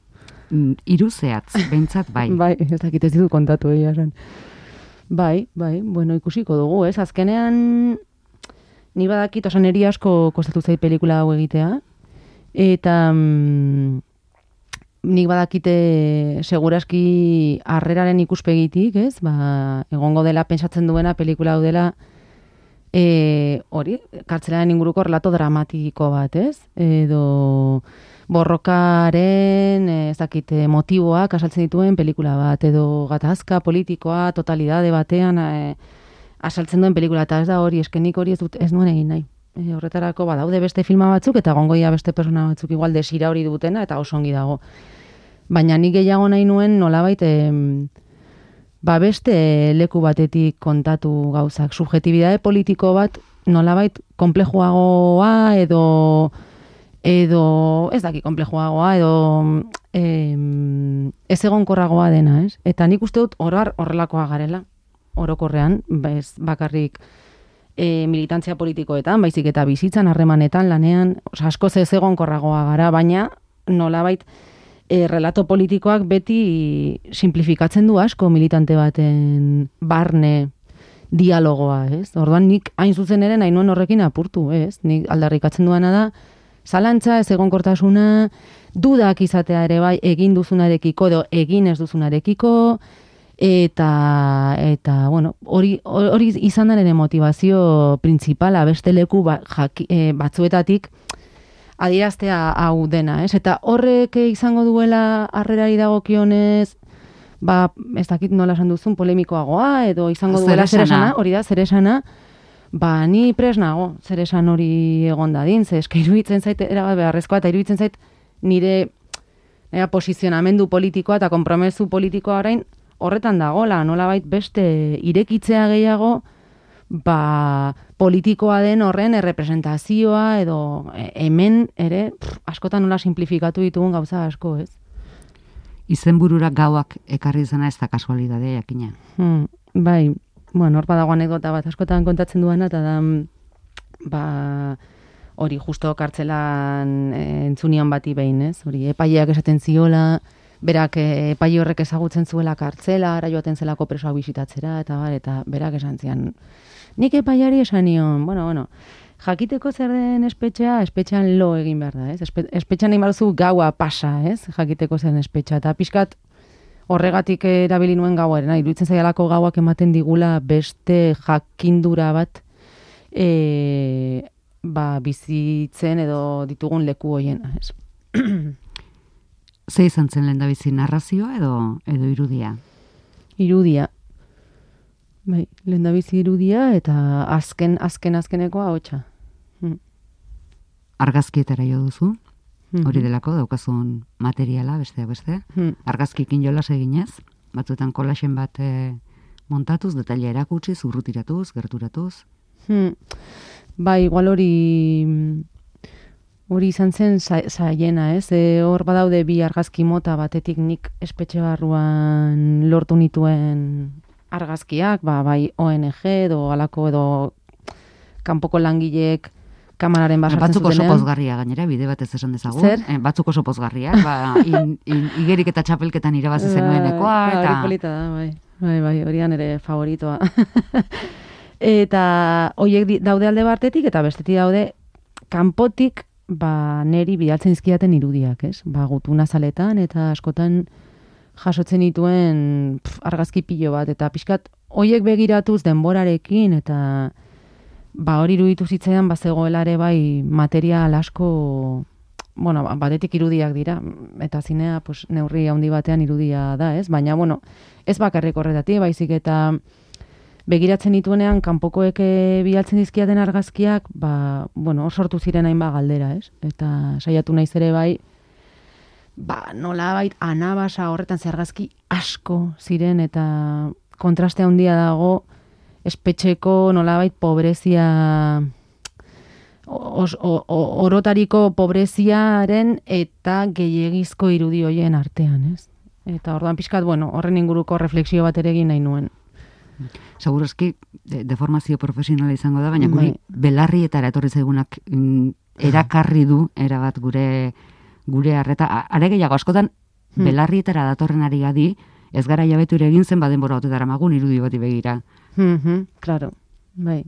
Speaker 1: Mm, Hiru zehatz, behintzat bai.
Speaker 8: Bai, ez dakit ez ditut kontatu egia esan. Bai, bai, bueno, ikusiko dugu, ez? Azkenean ni badakit, osan niri asko kostatu zait pelikula hau egitea. Eta mm, nik badakite seguraski harreraren ikuspegitik, ez? Ba, egongo dela pentsatzen duena pelikula hau dela e, hori, kartzelaren inguruko relato dramatiko bat, ez? Edo borrokaren, eh, ez dakite, motiboak asaltzen dituen pelikula bat, edo gatazka politikoa, totalidade batean e, asaltzen duen pelikula, eta ez da hori, eskenik hori ez, dut, ez nuen egin nahi. E, horretarako badaude beste filma batzuk, eta gongoia beste persona batzuk igual desira hori dutena, eta oso ongi dago. Baina nik gehiago nahi nuen nolabait em, ba beste leku batetik kontatu gauzak. Subjetibidade politiko bat nolabait komplejuagoa edo edo ez daki komplejuagoa edo em, ez egonkorragoa dena, ez? Eta nik uste dut horrelakoa garela, orokorrean, bez bakarrik e, militantzia politikoetan, baizik eta bizitzan, harremanetan, lanean, oza, askoz ez egonkorragoa gara, baina nolabait e, relato politikoak beti simplifikatzen du asko militante baten barne dialogoa, ez? Orduan nik hain zuzen ere nahi nuen horrekin apurtu, ez? Nik aldarrikatzen duana da, zalantza, ez egonkortasuna, dudak izatea ere bai, egin duzunarekiko edo egin ez duzunarekiko, eta eta bueno, hori hori izan da nire motivazio printzipala beste leku ba, jaki, e, batzuetatik adieraztea hau dena, ez? Eta horrek izango duela harrerari dagokionez ba, ez dakit nola esan duzun, polemikoagoa, edo izango duela
Speaker 1: Zeresana.
Speaker 8: zeresana, hori da, zeresana, ba, ni pres nago, zeresan hori egon dadin, ze eske iruditzen zait, erabat beharrezkoa, eta iruditzen zait nire, nire posizionamendu politikoa eta konpromesu politikoa orain horretan dagola, nolabait beste irekitzea gehiago, ba, politikoa den horren errepresentazioa edo e, hemen ere pff, askotan nola simplifikatu ditugun gauza asko, ez?
Speaker 1: Izenburura gauak ekarri izana ez da kasualidadea jakina.
Speaker 8: Hmm, bai, bueno, hor badago anekdota bat askotan kontatzen duena, eta da, ba, hori justo kartzelan e, entzunian bati behin, ez? Hori, epaileak esaten ziola, berak e, epaile horrek ezagutzen zuela kartzela, ara joaten zelako presoak bisitatzera, eta bar, eta berak esan zian, nik epaiari esan nion, bueno, bueno, jakiteko zer den espetxea, espetxean lo egin behar da, ez? Espe, espetxean egin duzu gaua pasa, ez? Jakiteko zer den espetxea, eta pixkat horregatik erabili nuen gauarena, iruditzen zaialako gauak ematen digula beste jakindura bat e, ba, bizitzen edo ditugun leku hoiena, ez?
Speaker 1: Ze izan zen lehendabizi narrazioa edo edo irudia?
Speaker 8: Irudia. Bai, lehendabizi irudia eta azken, azken, azkenekoa hotxa. Mm.
Speaker 1: Argazkietara jo duzu?
Speaker 8: Mhm.
Speaker 1: Hori delako daukazun materiala besteak beste.
Speaker 8: Mm.
Speaker 1: Argazkikin jolas eginez, batzuetan kolaxen bat e, montatuz, detaila erakutsi, zurrutiratuz, gerturatuz.
Speaker 8: Hmm. Bai, igual hori hori izan zen za- zaiena, ez? E, hor badaude bi argazki mota batetik nik espetxe barruan lortu nituen argazkiak, ba, bai ONG edo alako edo kanpoko langileek kamararen basartzen
Speaker 1: batzuk oso pozgarria gainera, bide batez esan dezagun.
Speaker 8: Zer?
Speaker 1: Eh, batzuk oso pozgarriak, ba, in, in, igerik eta txapelketan irabazi zenuenekoa,
Speaker 8: Bai,
Speaker 1: eta...
Speaker 8: Hori polita da, bai. Bai, bai, hori da nire favoritoa. eta hoiek daude alde bartetik eta bestetik daude kanpotik ba neri bidaltzen dizkidaten irudiak, ez? Ba gutuna zaletan eta askotan jasotzen dituen pf, argazki pilo bat eta pixkat hoiek begiratuz denborarekin eta ba hori iruditu zitzaidan bazegoela ere bai material asko bueno, ba- batetik irudiak dira eta zinea pues, neurri handi batean irudia da, ez? Baina bueno, ez bakarrik horretatik, baizik eta begiratzen dituenean kanpokoek eh, bidaltzen dizkiaten argazkiak, ba, bueno, sortu ziren hainba galdera, ez? Eta saiatu naiz ere bai ba, nolabait anabasa horretan ze argazki asko ziren eta kontraste handia dago espetxeko nolabait pobrezia os, o, o, orotariko pobreziaren eta gehiegizko irudi hoien artean, ez? Eta orduan pixkat, bueno, horren inguruko refleksio bat ere egin nahi nuen.
Speaker 1: Segurazki, de, deformazio profesionala izango da, baina guri
Speaker 8: Bai.
Speaker 1: belarrietara etorri zaigunak mm, erakarri du, erabat gure gure harreta, A- are gehiago askotan
Speaker 8: Hmm.
Speaker 1: belarrietara datorren ari gadi, ez gara jabetu egin zen baden bora dara magun irudi bati begira.
Speaker 8: Mhm, claro, bai.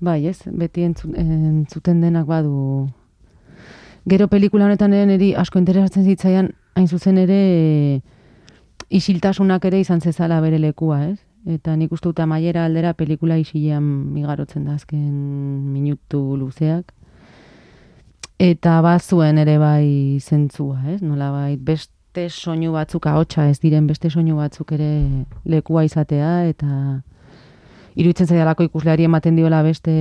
Speaker 8: Bai, ez, beti entzu, entzuten denak badu. Gero pelikula honetan ere niri asko interesatzen zitzaian, hain zuzen ere isiltasunak ere izan zezala bere lekua, ez? Eta nik uste dut amaiera aldera pelikula isilean migarotzen da azken minutu luzeak. Eta bazuen ere bai zentzua, ez? Nolabait beste soinu batzuk ahotsa ez diren beste soinu batzuk ere lekua izatea eta iruditzen zaidalako ikusleari ematen diola beste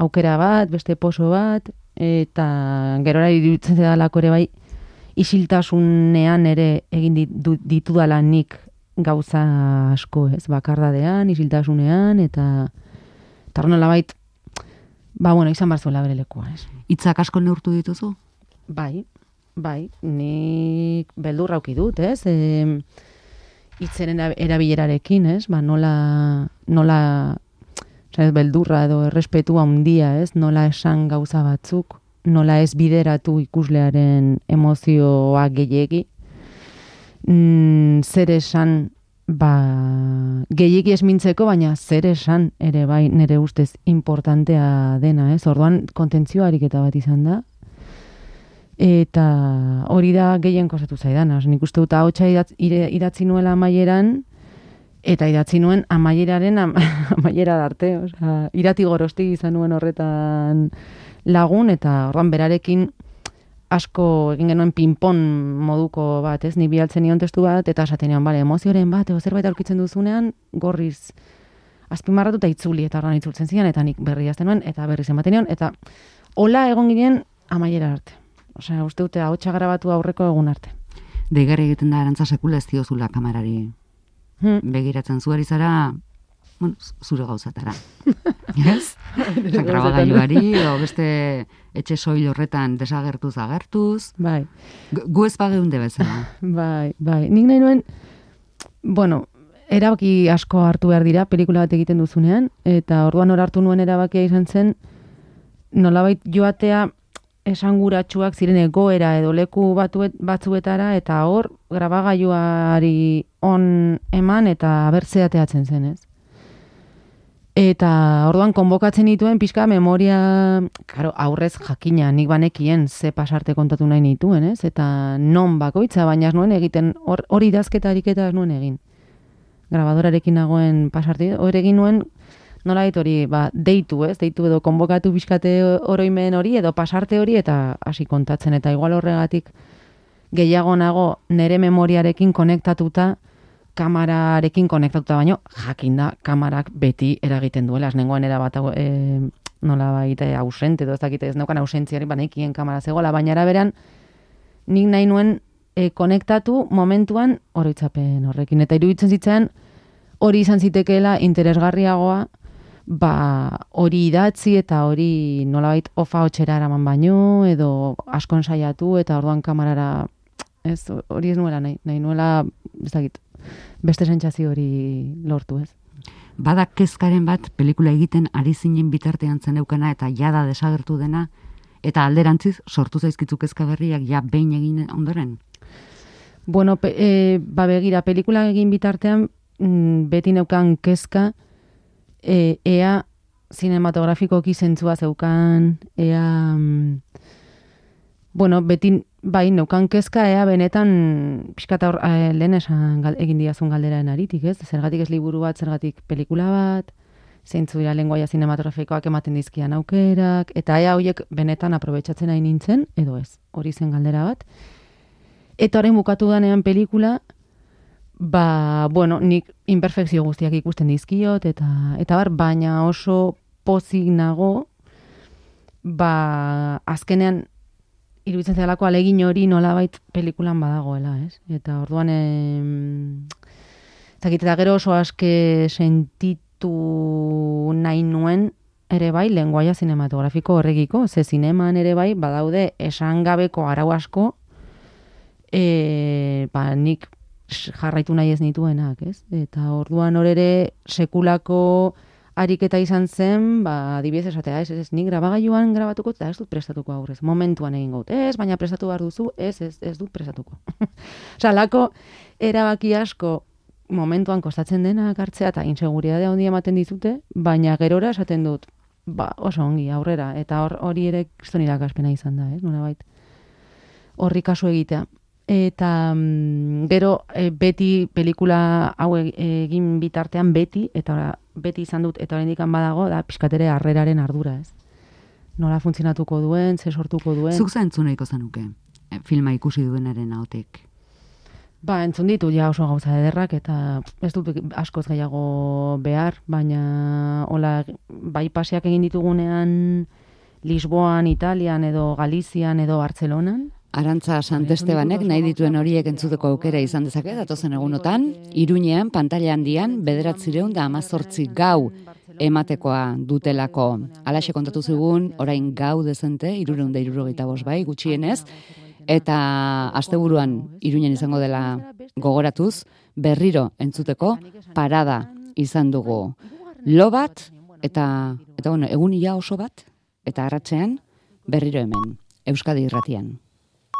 Speaker 8: aukera bat, beste poso bat eta gerora iruditzen zaidalako ere bai isiltasunean ere egin ditu, ditudala nik gauza asko, ez? Bakardadean, isiltasunean eta hor nolabait ba bueno, izan barzuela bere lekua, ez?
Speaker 1: Hitzak asko neurtu dituzu?
Speaker 8: Bai, bai, nik beldurra auki dut, ez? E, itzeren era- erabilerarekin, ez? Ba, nola, nola, ez, beldurra edo errespetua handia, ez? Nola esan gauza batzuk, nola ez bideratu ikuslearen emozioa gehiegi. Mm, zer esan, ba, gehiegi esmintzeko, baina zer esan ere bai nire ustez importantea dena, ez? Orduan kontentzio ariketa bat izan da, eta hori da gehien kosatu zaidan. Os, nik uste dut ahotsa idatz, ire- idatzi nuela amaieran, eta idatzi nuen amaieraren am, amaiera arte. Osea, irati gorosti izan nuen horretan lagun, eta orduan berarekin asko egin genuen pinpon moduko bat, ez? Ni bialtzen nion testu bat, eta esaten nion, bale, emozioren bat, edo zerbait aurkitzen duzunean, gorriz azpimarratu eta itzuli, eta orduan itzultzen zian, eta nik berri jazten nuen, eta berriz ematen nion, eta hola egon ginen amaiera arte. Osea, uste dute ahotsa grabatu aurreko egun arte.
Speaker 1: Deigarri egiten da arantza sekula ez diozula kamarari
Speaker 8: Hmm.
Speaker 1: begiratzen zuari zara, bueno, zure gauzatara. Ez? Osa, grabagailuari, edo beste etxe soil horretan desagertuz agertuz.
Speaker 8: Bai,
Speaker 1: Gu- Gu ez bageunde bezala.
Speaker 8: bai, bai. Nik nahi nuen, bueno, erabaki asko hartu behar dira pelikula bat egiten duzunean, eta orduan hor hartu nuen erabakia izan zen, nolabait joatea esanguratsuak ziren egoera edo leku batuet, batzuetara, eta hor grabagailuari on eman eta abertzea teatzen zen, ez? Eta orduan konbokatzen dituen pixka memoria, karo, aurrez jakina, nik banekien ze pasarte kontatu nahi nituen, ez? Eta non bakoitza, baina ez nuen egiten, hor- hori idazketa ariketa ez nuen egin. Grabadorarekin nagoen pasarte, hor egin nuen, nola hori, ba, deitu, ez? Deitu edo konbokatu pixkate oroimen hori, edo pasarte hori, eta hasi kontatzen, eta igual horregatik gehiago nago nere memoriarekin konektatuta, kamararekin konektatuta baino, jakin da, kamarak beti eragiten duela, ez nengoen erabat e, nola baita ausente, edo ez dakite ez neukan ausentziari, baneikien kamara zegoela, baina eraberan, nik nahi nuen e, konektatu momentuan oroitzapen horrekin. Eta iruditzen zitzen hori izan zitekeela interesgarriagoa ba, hori idatzi eta hori nolabait ofa hotxera eraman baino edo askon saiatu eta orduan kamarara ez hori ez nuela nahi, nahi nuela ez dakit, beste sentsazio hori lortu ez.
Speaker 1: Bada kezkaren bat pelikula egiten ari zinen bitartean zeneukana eta jada desagertu dena eta alderantziz sortu zaizkitzu kezka berriak ja behin egin ondoren.
Speaker 8: Bueno, pe, e, ba begira, pelikula egin bitartean mm, beti neukan kezka e, ea zinematografikoki zentzua zeukan, ea mm, bueno, beti bai neukan kezka ea benetan pixkat aur, e, lehen esan gal, egin diazun galderaen aritik, ez? Zergatik ez liburu bat, zergatik pelikula bat, zeintzu dira lengoaia zinematografikoak ematen dizkian aukerak, eta ea horiek benetan aprobetsatzen nahi nintzen, edo ez, hori zen galdera bat. Eta orain bukatu danean pelikula, ba, bueno, nik imperfekzio guztiak ikusten dizkiot, eta, eta bar, baina oso pozik nago, ba, azkenean, iruditzen zelako alegin hori nolabait pelikulan badagoela, ez? Eta orduan, em, zakit, eta gero oso aske sentitu nahi nuen, ere bai, lenguaia zinematografiko horregiko, ze zineman ere bai, badaude esan gabeko arau asko, e, ba, nik jarraitu nahi ez nituenak, ez? Eta orduan hor ere sekulako ariketa izan zen, ba, adibidez esatea, ez, ez, ez, nik grabagailuan grabatuko eta ez dut prestatuko aurrez. Momentuan egin gaut, ez, baina prestatu behar duzu, ez, ez, ez dut prestatuko. Osa, lako erabaki asko momentuan kostatzen dena hartzea eta inseguridade handi ematen dizute, baina gerora esaten dut, ba, oso ongi, aurrera, eta hor hori ere kriston irakaspena izan da, ez, nolabait horri kasu egitea. Eta mm, gero e, beti pelikula hau egin bitartean beti, eta beti izan dut, eta oraindik badago, da pixkatere harreraren ardura, ez? Nola funtzionatuko duen, ze sortuko duen.
Speaker 1: Zuk zaentzu nahiko zenuke, eh, filma ikusi duenaren hautek.
Speaker 8: Ba, entzun ditu ja oso gauza ederrak eta ez dut askoz gehiago behar, baina hola bai paseak egin ditugunean Lisboan, Italian edo Galizian edo Bartzelonan.
Speaker 1: Arantza Santestebanek nahi dituen horiek entzuteko aukera izan dezake datozen egunotan, Iruñean pantalla handian bederatzireun da amazortzi gau ematekoa dutelako. Alaxe kontatu zigun, orain gau dezente, irureun da irurogeita bost bai, gutxienez, eta asteburuan Iruñen izango dela gogoratuz, berriro entzuteko parada izan dugu. Lo bat, eta, eta bueno, egun ia oso bat, eta arratzean berriro hemen, Euskadi irratian.